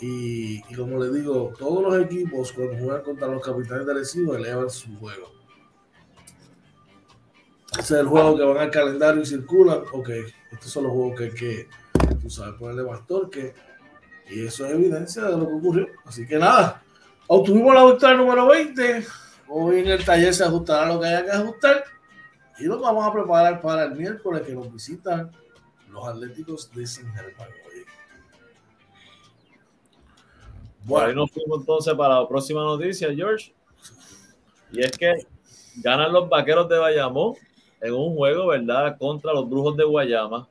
Y, como le digo, todos los equipos cuando juegan contra los capitanes de Recibo elevan su juego. Ese es el juego que van al calendario y circulan. Ok, estos son los juegos que hay que, tú sabes, ponerle más torque y eso es evidencia de lo que ocurrió. Así que nada, obtuvimos la victoria número 20. Hoy en el taller se ajustará lo que haya que ajustar. Y nos vamos a preparar para el miércoles que nos visitan los Atléticos de San Germán. Ahí nos fuimos entonces para la próxima noticia, George. Y es que ganan los vaqueros de Bayamón en un juego, ¿verdad? Contra los brujos de Guayama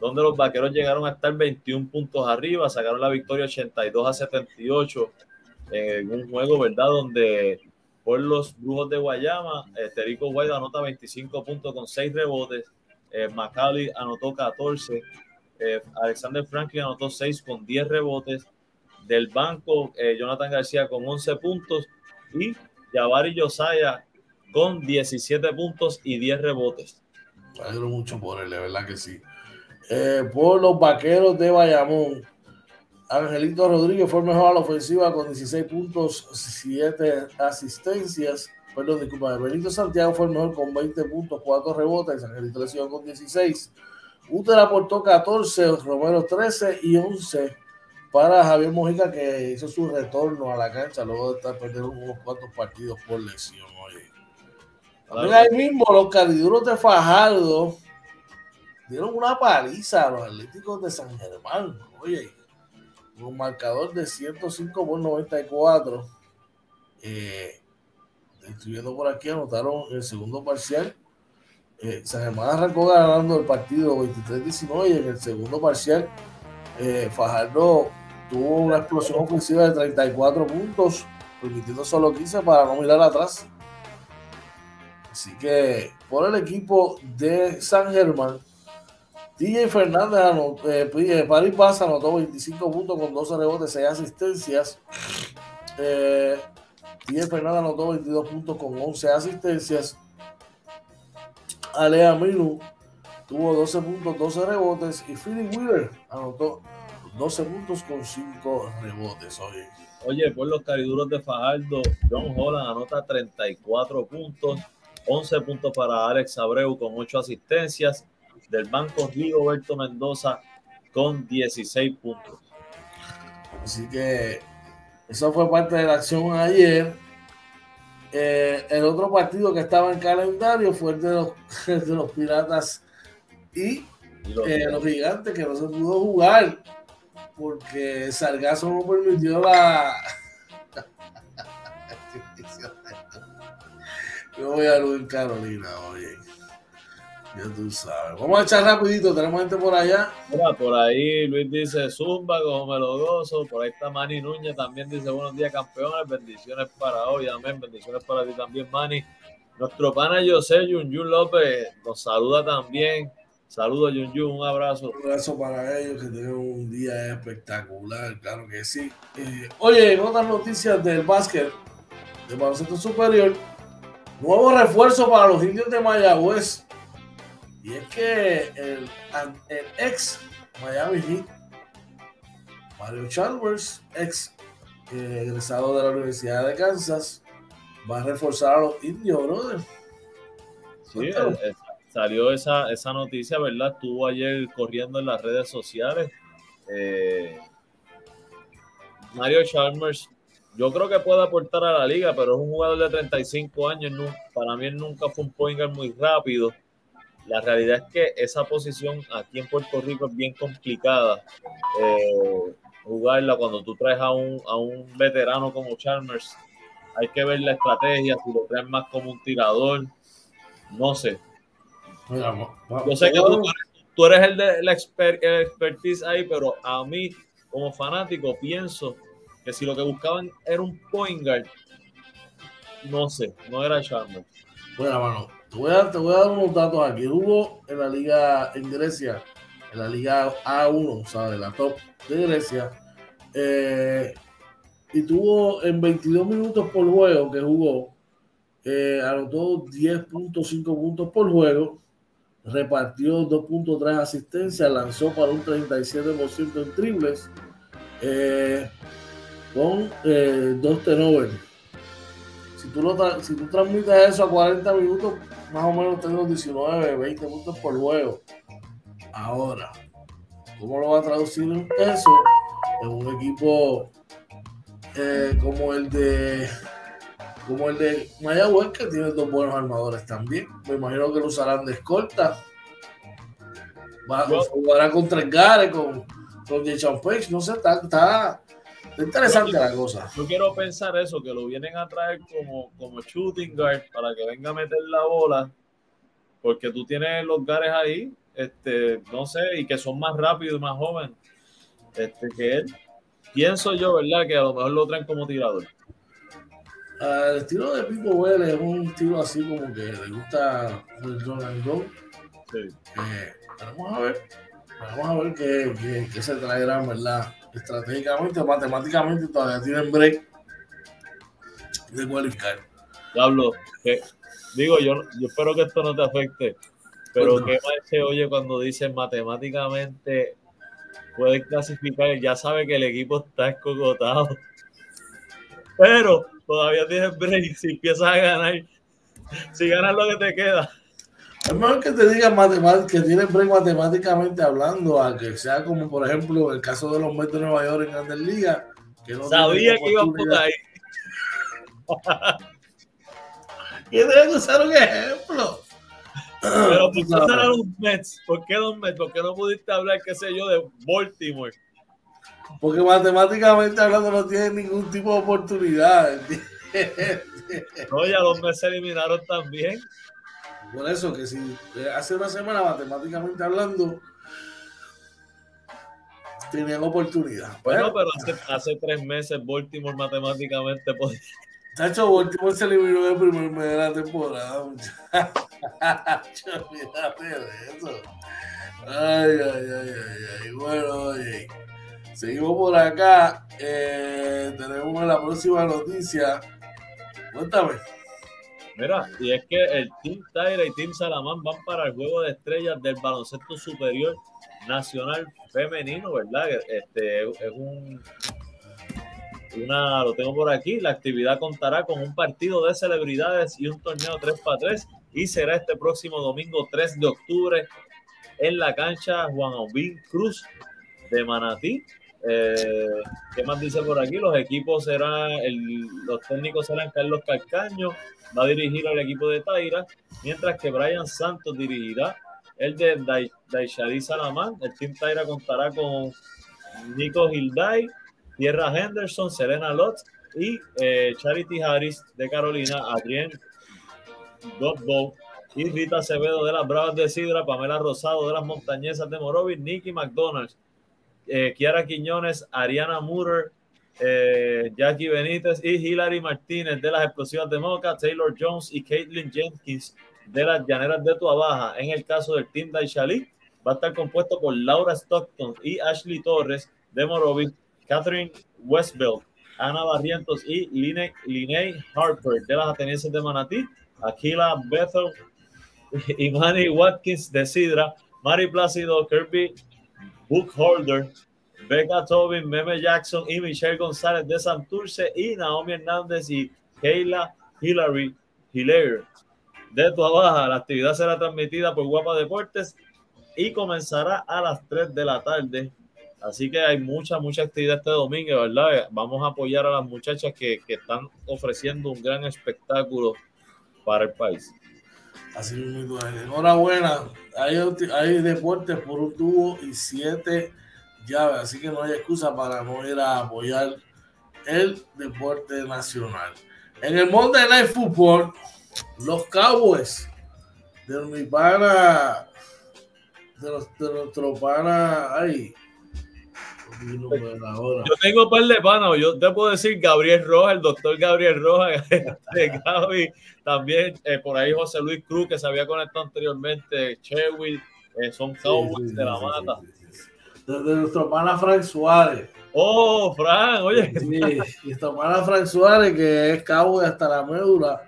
donde los vaqueros llegaron a estar 21 puntos arriba, sacaron la victoria 82 a 78 en un juego, ¿verdad? Donde por los brujos de Guayama, Terico Guayda anota 25 puntos con 6 rebotes, eh, Macaulay anotó 14, eh, Alexander Franklin anotó 6 con 10 rebotes, del banco eh, Jonathan García con 11 puntos y Javari Josiah con 17 puntos y 10 rebotes. Me mucho por él, de verdad que sí. Eh, por los vaqueros de Bayamón. Angelito Rodríguez fue mejor a la ofensiva con 16 puntos, 7 asistencias. Perdón, disculpa. Benito Santiago fue el mejor con 20 puntos, 4 rebotes. Angelito le con 16. Uter aportó 14, Romero 13 y 11 para Javier Mojica que hizo su retorno a la cancha luego de estar perdiendo unos cuantos partidos por lesión. Oye. ahí mismo los cariduros de Fajardo dieron una paliza a los Atléticos de San Germán. Oye, un marcador de 105 por 94. Eh, estoy viendo por aquí, anotaron el segundo parcial. Eh, San Germán arrancó ganando el partido 23-19 y en el segundo parcial eh, Fajardo tuvo una explosión ofensiva de 34 puntos, permitiendo solo 15 para no mirar atrás. Así que por el equipo de San Germán, DJ Fernández anotó, eh, Paris Paz anotó 25 puntos con 12 rebotes, 6 asistencias. Eh, DJ Fernández anotó 22 puntos con 11 asistencias. Alea Minu tuvo 12 puntos, 12 rebotes. Y Philip Wheeler anotó 12 puntos con 5 rebotes. Oye, Oye por los cariduros de Fajardo, John Holland anota 34 puntos, 11 puntos para Alex Abreu con 8 asistencias del banco Rigoberto Mendoza con 16 puntos. Así que eso fue parte de la acción ayer. Eh, el otro partido que estaba en calendario fue el de los, el de los Piratas y, Y los- eh, los Gigantes, que no se pudo jugar porque Sargazo no permitió la. Yo voy a Luis Carolina, oye. Ya tú sabes. Vamos a echar rapidito, tenemos gente por allá. Mira, por ahí Luis dice Zumba, como me lo gozo. Por ahí está Manny Núñez también dice buenos días campeones, bendiciones para hoy, amén, bendiciones para ti también, Manny. Nuestro pana José Yun Yun López nos saluda también. Saludos Yun Yun, un abrazo. Un abrazo para ellos, que tengan un día espectacular, claro que sí. Eh, oye, en otras noticias del básquet, del baloncesto superior, nuevo refuerzo para los indios de Mayagüez. Y es que el, el ex Miami Heat, Mario Chalmers, ex eh, egresado de la Universidad de Kansas, va a reforzar a los indios, brother. Sí, salió esa, esa noticia, ¿verdad? Estuvo ayer corriendo en las redes sociales. Eh, Mario Chalmers, yo creo que puede aportar a la liga, pero es un jugador de 35 años. para mí nunca fue un point guard muy rápido. La realidad es que esa posición aquí en Puerto Rico es bien complicada. eh, jugarla cuando tú traes a un, a un veterano como Chalmers, hay que ver la estrategia, si lo traes más como un tirador, no sé. Yo sé que tú, tú eres el de la exper- el expertise ahí, pero a mí, como fanático, pienso que si lo que buscaban era un point guard, no sé, no era Chalmers. Bueno, mano, te voy, a, te voy a dar unos datos aquí. Hubo en la liga en Grecia, en la liga A1, ¿sabes? La top de Grecia. eh, y tuvo en 22 minutos por juego que jugó, eh, anotó 10.5 puntos por juego, repartió 2.3 asistencias, lanzó para un 37% en triples, eh, con eh, dos turnovers. Si tú, si tú transmites eso a 40 minutos, más o menos tenemos 19, 20 puntos por juego. Ahora, ¿cómo lo va a traducir eso? En un equipo eh, como el de como el de Mayagüez, que tiene dos buenos armadores también. Me imagino que lo usarán de escolta. Va, jugará contra el Gare, con, con Jason Page. No sé, está, está, está interesante la cosa. Yo quiero pensar eso, que lo vienen a traer como, como shooting guard para que venga a meter la bola, porque tú tienes los gares ahí, este, no sé, y que son más rápidos y más jóvenes este, que él. Pienso yo, ¿verdad? Que a lo mejor lo traen como tirador. El estilo de Pipo Vélez es un estilo así como que le gusta el run and roll. Sí. Eh, vamos a ver, vamos a ver qué, qué- qué se traerá, ¿verdad? Estratégicamente, matemáticamente todavía tienen break de cualificar. Diablo, que, digo, yo, yo espero que esto no te afecte, pero Cuéntame. qué mal se oye cuando dicen matemáticamente pueden clasificar, ya sabe que el equipo está escogotado. Pero todavía tienes break si empiezas a ganar. Si ganas lo que te queda. Es mejor que te digan matemáticas, que tienen break matemáticamente hablando, a que sea como, por ejemplo, el caso de los Mets de Nueva York en Grandes Ligas. Que no Sabía que iban por ahí. Y deben usar un ejemplo. Pero ¿por qué los Mets? ¿Por qué los Mets? ¿Por qué no pudiste hablar, qué sé yo, de Baltimore? Porque matemáticamente hablando no tienen ningún tipo de oportunidad. no, ya los meses se eliminaron también. Por eso que si hace una semana, matemáticamente hablando, tenían oportunidad. Bueno, pero hace, tres meses Baltimore matemáticamente podía. Tacho, Baltimore se eliminó en el primer mes de la temporada. Muchacho, de eso. Ay, ay, ay, ay, ay. Bueno, oye. Seguimos por acá. Eh, tenemos la próxima noticia. Cuéntame. Mira, y es que el Team Tyra y Team Salamán van para el juego de estrellas del baloncesto superior nacional femenino, ¿verdad? Este es un una, lo tengo por aquí, la actividad contará con un partido de celebridades y un torneo 3 para 3 y será este próximo domingo 3 de octubre en la cancha Juan Aubín Cruz de Manatí. Eh, ¿Qué más dice por aquí? Los equipos serán, los técnicos serán Carlos Calcaño, va a dirigir al equipo de Taira, mientras que Brian Santos dirigirá el de Daishadi Salamán. El Team Taira contará con Nico Hilday, Tierra Henderson, Serena Lotz y eh, Charity Harris de Carolina, Adrien Godbow y Rita Acevedo de las Bravas de Sidra, Pamela Rosado de las Montañesas de Morovis, Nicky McDonald's, eh, Kiara Quiñones, Ariana Mutter, eh, Jackie Benítez y Hilary Martínez de las Explosivas de Moca, Taylor Jones y Caitlin Jenkins de las Llaneras de Tuabaja. En el caso del Team Daishali, va a estar compuesto por Laura Stockton y Ashley Torres de Morovis, Catherine Westbelt, Ana Barrientos y Linnea Harper de las Atenienses de Manatí, Aquila Bethel y Manny Watkins de Sidra, Mari Plácido, Kirby Bookholder, Becca Tobin, Meme Jackson y Michelle González de Santurce y Naomi Hernández y Kayla Hillary Hilaire de Tuabaja. La actividad será transmitida por Guapa Deportes y comenzará a las 3 de la tarde. Así que hay mucha, mucha actividad este domingo, ¿verdad? Vamos a apoyar a las muchachas que, que están ofreciendo un gran espectáculo para el país. Así mismo, enhorabuena. Hay, hay deportes por un tubo y siete llaves, así que no hay excusa para no ir a apoyar el deporte nacional. En el Monday Night Football, los Cowboys de mi pana, de, nuestro pana, yo tengo un par de panas, yo te puedo decir Gabriel Rojas, el doctor Gabriel Rojas, de Gaby, también eh, por ahí José Luis Cruz, que se había conectado anteriormente, Chewil, eh, son Cowboys de la mata. De, nuestro pana Frank Suárez. Oh, Frank, oye. Sí, nuestro pana Frank Suárez, que es Cowboy hasta la médula.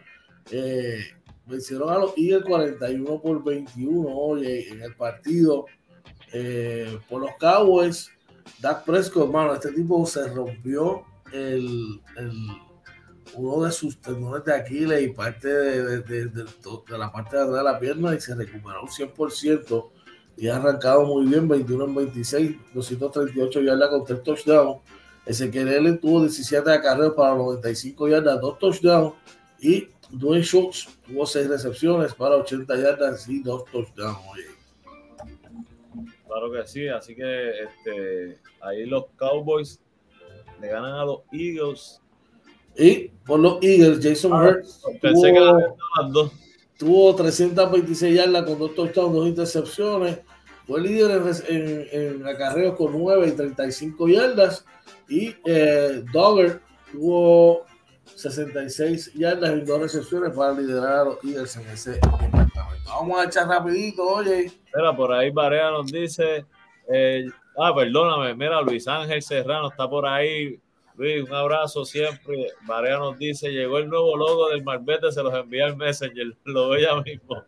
Eh, vencieron a los Eagles 41 por 21, oye, en el partido por los Cowboys Dak Prescott, hermano, este tipo se rompió el, uno de sus tendones de Aquiles y parte de, la parte de atrás de la pierna y se recuperó un 100% y ha arrancado muy bien, 21 en 26, 238 yardas con 3 touchdowns. Ezequiel tuvo 17 acarreos para 95 yardas, 2 touchdowns y Dwayne Schultz tuvo 6 recepciones para 80 yardas y 2 touchdowns. Claro que sí, así que este, ahí los Cowboys le ganan a los Eagles. Y por los Eagles, Jason ah, Hurts tuvo, tuvo 326 yardas con dos touchdowns, dos intercepciones. Fue líder en, en, acarreos con 9 y 35 yardas. Y eh, Dogger tuvo 66 yardas y dos recepciones para liderar a los Eagles en ese departamento. Vamos a echar rapidito, oye. Mira, por ahí Barea nos dice, eh, ah, perdóname, mira, Luis Ángel Serrano está por ahí. Luis, un abrazo siempre. Barea nos dice, llegó el nuevo logo del Marbete, se los envía el Messenger, lo veo ya mismo.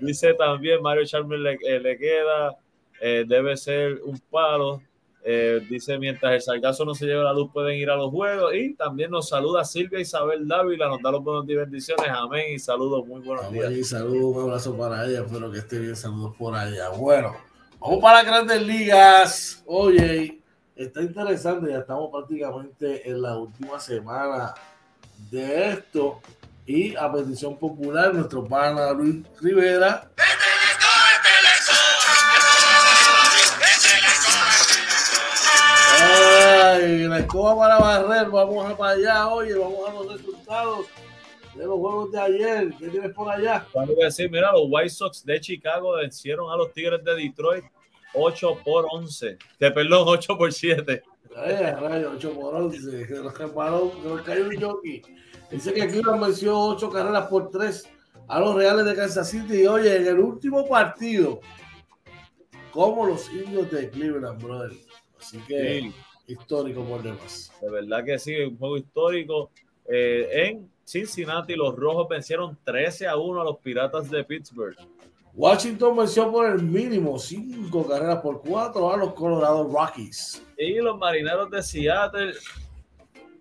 Dice también, Mario Charmer le, eh, le queda, eh, debe ser un palo. Eh, dice, mientras el sargazo no se lleve la luz, pueden ir a los juegos. Y también nos saluda Silvia Isabel Dávila, nos da los buenos días y bendiciones. Amén y saludos, muy buenos días. Y saludos, un abrazo para ella, espero que esté bien, saludos por allá. Bueno, vamos para las grandes ligas. Oye, está interesante, ya estamos prácticamente en la última semana de esto. Y a petición popular, nuestro pana Luis Rivera. en escoba para barrer, vamos a para allá, oye, vamos a los resultados de los juegos de ayer. ¿Qué tienes por allá? Cuando decir, mira, los White Sox de Chicago vencieron a los Tigres de Detroit 8 por 11. Te perdón, 8 por 7. Ay, rayo, 8 por 11. Que nos, paró, que nos cayó un jockey. Dice que aquí venció 8 carreras por 3 a los Reales de Kansas City. Y oye, en el último partido, como los indios de Cleveland, brother. Así que sí. Histórico por demás. De verdad que sí, un juego histórico. Eh, en Cincinnati, los rojos vencieron 13 a 1 a los Piratas de Pittsburgh. Washington venció por el mínimo 5 carreras por 4 a los Colorado Rockies. Y los marineros de Seattle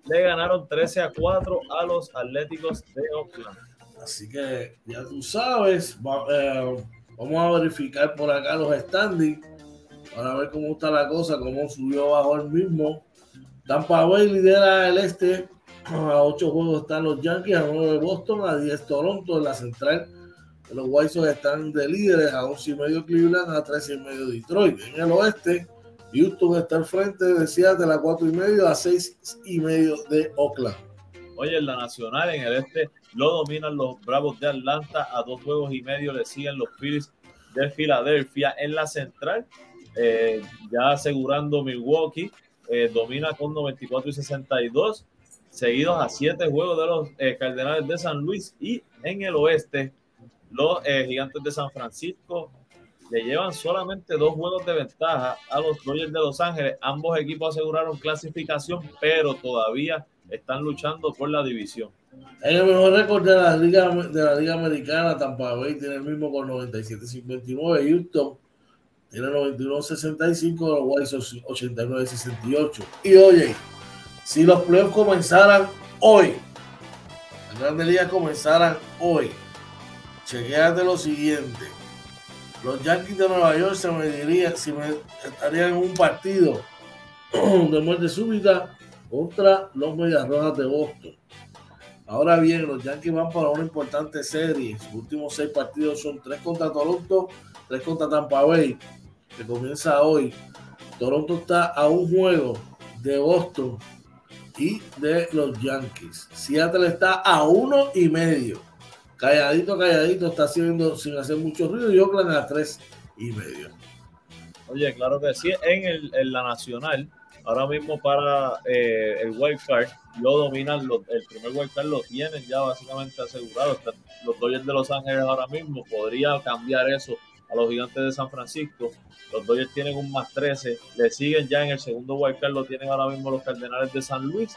le ganaron 13 a 4 a los Atléticos de Oakland. Así que ya tú sabes, va, eh, vamos a verificar por acá los standings para ver cómo está la cosa, cómo subió bajo el mismo. Tampa Bay lidera el este, a 8 juegos están los Yankees, a 9 Boston, a 10 Toronto en la central. Los White Sox están de líderes a 11 y medio Cleveland, a 13 y medio Detroit. En el oeste, Houston está al frente de Seattle a 4 y medio, a 6 y medio de Oakland. Oye, en la nacional, en el este, lo dominan los Bravos de Atlanta, a dos juegos y medio le siguen los Phillies de Filadelfia. En la central, eh, ya asegurando Milwaukee, eh, domina con 94 y 62, seguidos a 7 juegos de los eh, Cardenales de San Luis. Y en el oeste, los Gigantes de San Francisco le llevan solamente dos juegos de ventaja a los Dodgers de Los Ángeles. Ambos equipos aseguraron clasificación, pero todavía están luchando por la división. En el mejor récord de la Liga, de la Liga Americana, Tampa tiene el mismo con 97-59. Houston tiene 91-65, los White Sox 89-68. Y oye, si los playoffs comenzaran hoy, las grandes ligas comenzaran hoy, chequeate lo siguiente. Los Yankees de Nueva York se me dirían, si me estarían en un partido de muerte súbita contra los Medias Rojas de Boston. Ahora bien, los Yankees van para una importante serie. Sus últimos seis partidos son tres contra Toronto, tres contra Tampa Bay, que comienza hoy. Toronto está a un juego de Boston y de los Yankees. Seattle está a uno y medio. Calladito, calladito, está haciendo sin hacer mucho ruido y Oakland a tres y medio. Oye, claro que sí, en, el, en la nacional, ahora mismo para eh, el wild card, lo dominan, el primer wild card lo tienen ya básicamente asegurado. Los Dodgers de Los Ángeles ahora mismo podría cambiar eso a los gigantes de San Francisco. Los Dodgers tienen un más 13, le siguen ya en el segundo wild card, lo tienen ahora mismo los Cardenales de San Luis.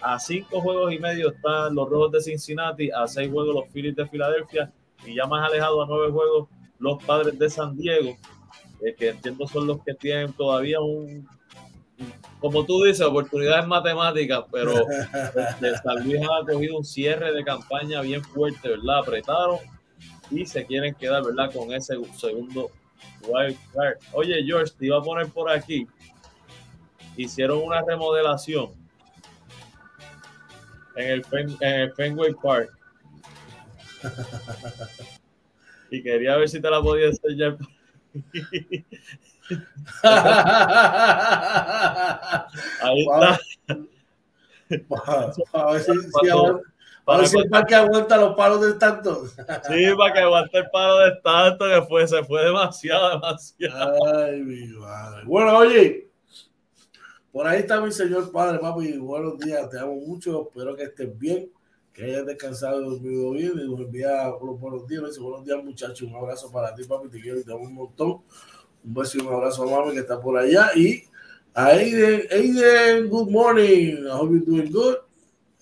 A cinco juegos y medio están los Rojos de Cincinnati, a seis juegos los Phillies de Filadelfia y ya más alejado a nueve juegos los Padres de San Diego, eh, que entiendo son los que tienen todavía un, como tú dices, oportunidades matemáticas, pero este, San Luis ha cogido un cierre de campaña bien fuerte, ¿verdad? Apretaron y se quieren quedar, ¿verdad? Con ese segundo wild card. Oye, George, te iba a poner por aquí. Hicieron una remodelación en el, Fen, en el Fenway Park. y quería ver si te la podía enseñar. Ahí está. A ver si el parque aguanta los palos del tanto. Sí, para que aguante el palo del tanto, que fue, se fue demasiado, demasiado. Ay, mi madre. Bueno, oye, por ahí está mi señor padre, papi. Buenos días, te amo mucho. Espero que estés bien, que hayas descansado y dormido bien. Y nos envía los buenos días. Dice, buenos días, muchachos. Un abrazo para ti, papi. Te quiero y te amo un montón. Un beso y un abrazo a mami que está por allá. Y a Aiden, Aiden, good morning. I hope you're doing good.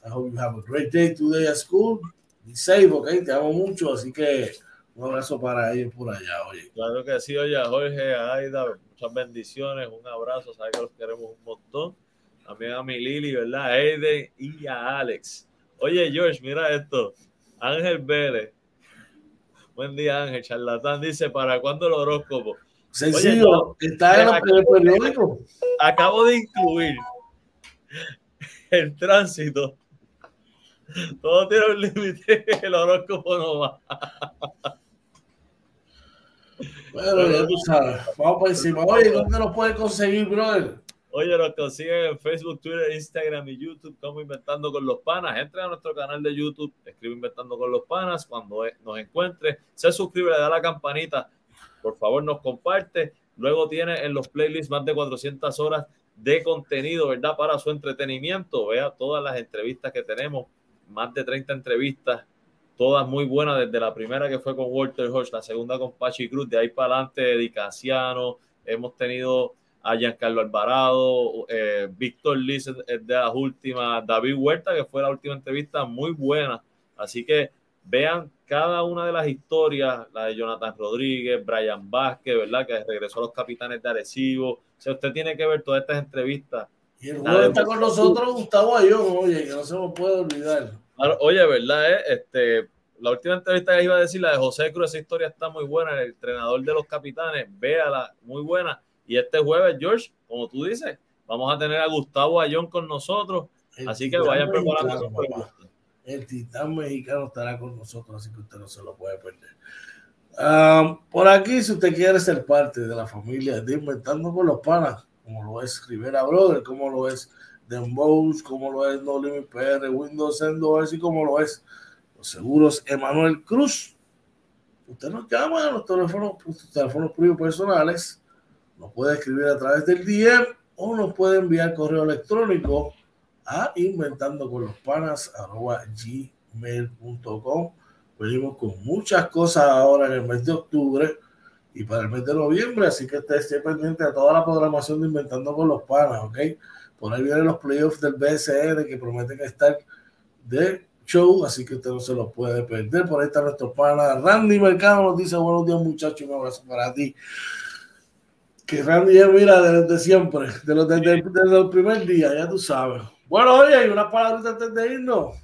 I hope you have a great day today at school. Be safe, ok. Te amo mucho. Así que un abrazo para ellos por allá, oye. Claro que sí, oye, Jorge, Aida, muchas bendiciones, un abrazo, sabes que los queremos un montón. También a mi Lili, ¿verdad? A Aiden y a Alex. Oye, George, mira esto. Ángel Vélez. Buen día, Ángel. Charlatán dice, ¿para cuándo el horóscopo? Sencillo, Oye, está en el periódico. Acabo de incluir el tránsito. Todo tiene un límite, el horóscopo no va. Bueno, ya tú sabes. Vamos por encima. Oye, ¿dónde lo puedes conseguir, brother? Oye, nos consiguen en Facebook, Twitter, Instagram y YouTube como Inventando con los Panas. Entra a nuestro canal de YouTube, escribe Inventando con los Panas. Cuando nos encuentre, se suscribe, le da la campanita. Por favor, nos comparte. Luego tiene en los playlists más de 400 horas de contenido, ¿verdad? Para su entretenimiento. Vea todas las entrevistas que tenemos, más de 30 entrevistas, todas muy buenas, desde la primera que fue con Walter Hodge, la segunda con Pachi Cruz, de ahí para adelante, Edicaciano, hemos tenido a Giancarlo Alvarado, eh, Víctor Liz de las últimas, David Huerta, que fue la última entrevista muy buena. Así que vean cada una de las historias, la de Jonathan Rodríguez, Brian Vázquez, ¿verdad? Que regresó a los capitanes de Arecibo. O sea, usted tiene que ver todas estas entrevistas. Y el juego está con nosotros Gustavo Ayón, oye, que no se nos puede olvidar. Oye, ¿verdad? Eh? Este, la última entrevista que iba a decir, la de José Cruz, esa historia está muy buena, el entrenador de los capitanes, véala, muy buena y este jueves, George, como tú dices, vamos a tener a Gustavo Ayón con nosotros. así que vayan preparando El titán mexicano estará con nosotros, así que usted no se lo puede perder. por aquí, si usted quiere ser parte de la familia de Inventando con los Panas, como lo es Rivera Brother, como lo es Dembows, como lo es No Limit PR, Windows Endo, así como lo es los seguros Emanuel Cruz. Usted nos llama a los teléfonos, teléfonos personales nos puede escribir a través del DM o nos puede enviar correo electrónico a inventando con los panas gmail.com. Venimos con muchas cosas ahora en el mes de octubre y para el mes de noviembre, así que esté pendiente a toda la programación de Inventando con los Panas, ¿ok? Por ahí vienen los playoffs del BSN que prometen estar de show, así que usted no se los puede perder. Por ahí está nuestro pana Randy Mercado, nos dice buenos días muchachos, un abrazo para ti que Randy ya mira desde siempre, de los, desde, el primer día, ya tú sabes. Bueno, oye, hay unas palabras antes de irnos.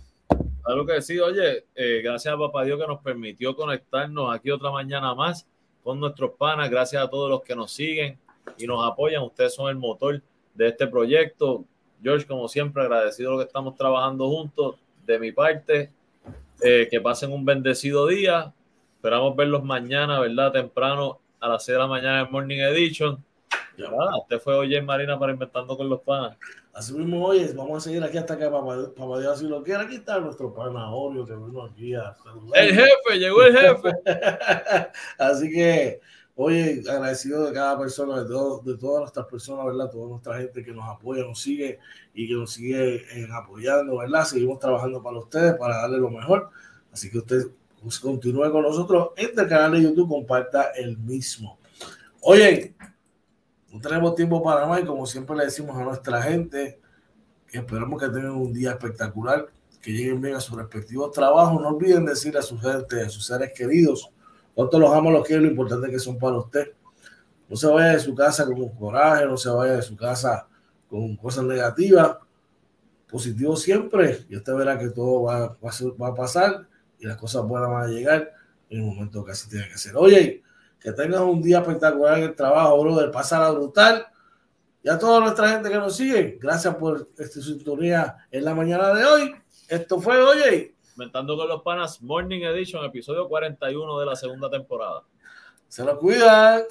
Claro que sí, oye, eh, gracias a Papá Dios que nos permitió conectarnos aquí otra mañana más con nuestros panas. Gracias a todos los que nos siguen y nos apoyan. Ustedes son el motor de este proyecto. George, como siempre, agradecido lo que estamos trabajando juntos. De mi parte, eh, que pasen un bendecido día. Esperamos verlos mañana, ¿verdad? Temprano a las 6 de la mañana en Morning Edition. Ya, nada, usted fue hoy en Marina para Inventando con los Panas. Así mismo, oye, vamos a seguir aquí hasta que papá, Dios así lo quiera. Aquí está nuestro pana Orio que vino aquí a saludar. El jefe, llegó el jefe. así que, oye, agradecido de cada persona, de, de todas nuestras personas, ¿verdad? Toda nuestra gente que nos apoya, nos sigue y que nos sigue eh, apoyando, ¿verdad? Seguimos trabajando para ustedes, para darle lo mejor. Así que usted pues continúe con nosotros. Este canal de YouTube comparta el mismo. Oye, no tenemos tiempo para más y como siempre le decimos a nuestra gente que esperamos que tengan un día espectacular, que lleguen bien a sus respectivos trabajos. No olviden decir a su gente, a sus seres queridos, cuánto los amo, los quiero, lo importante que son para usted. No se vaya de su casa con coraje, no se vaya de su casa con cosas negativas. Positivo siempre, y usted verá que todo va, va a pasar y las cosas buenas van a llegar en el momento que así tiene que ser. Oye, que tengas un día espectacular en el trabajo, brother, pasará brutal. Y a toda nuestra gente que nos sigue, gracias por esta sintonía en la mañana de hoy. Esto fue, oye. Inventando con los panas, Morning Edition, episodio 41 de la segunda temporada. Se lo cuidan.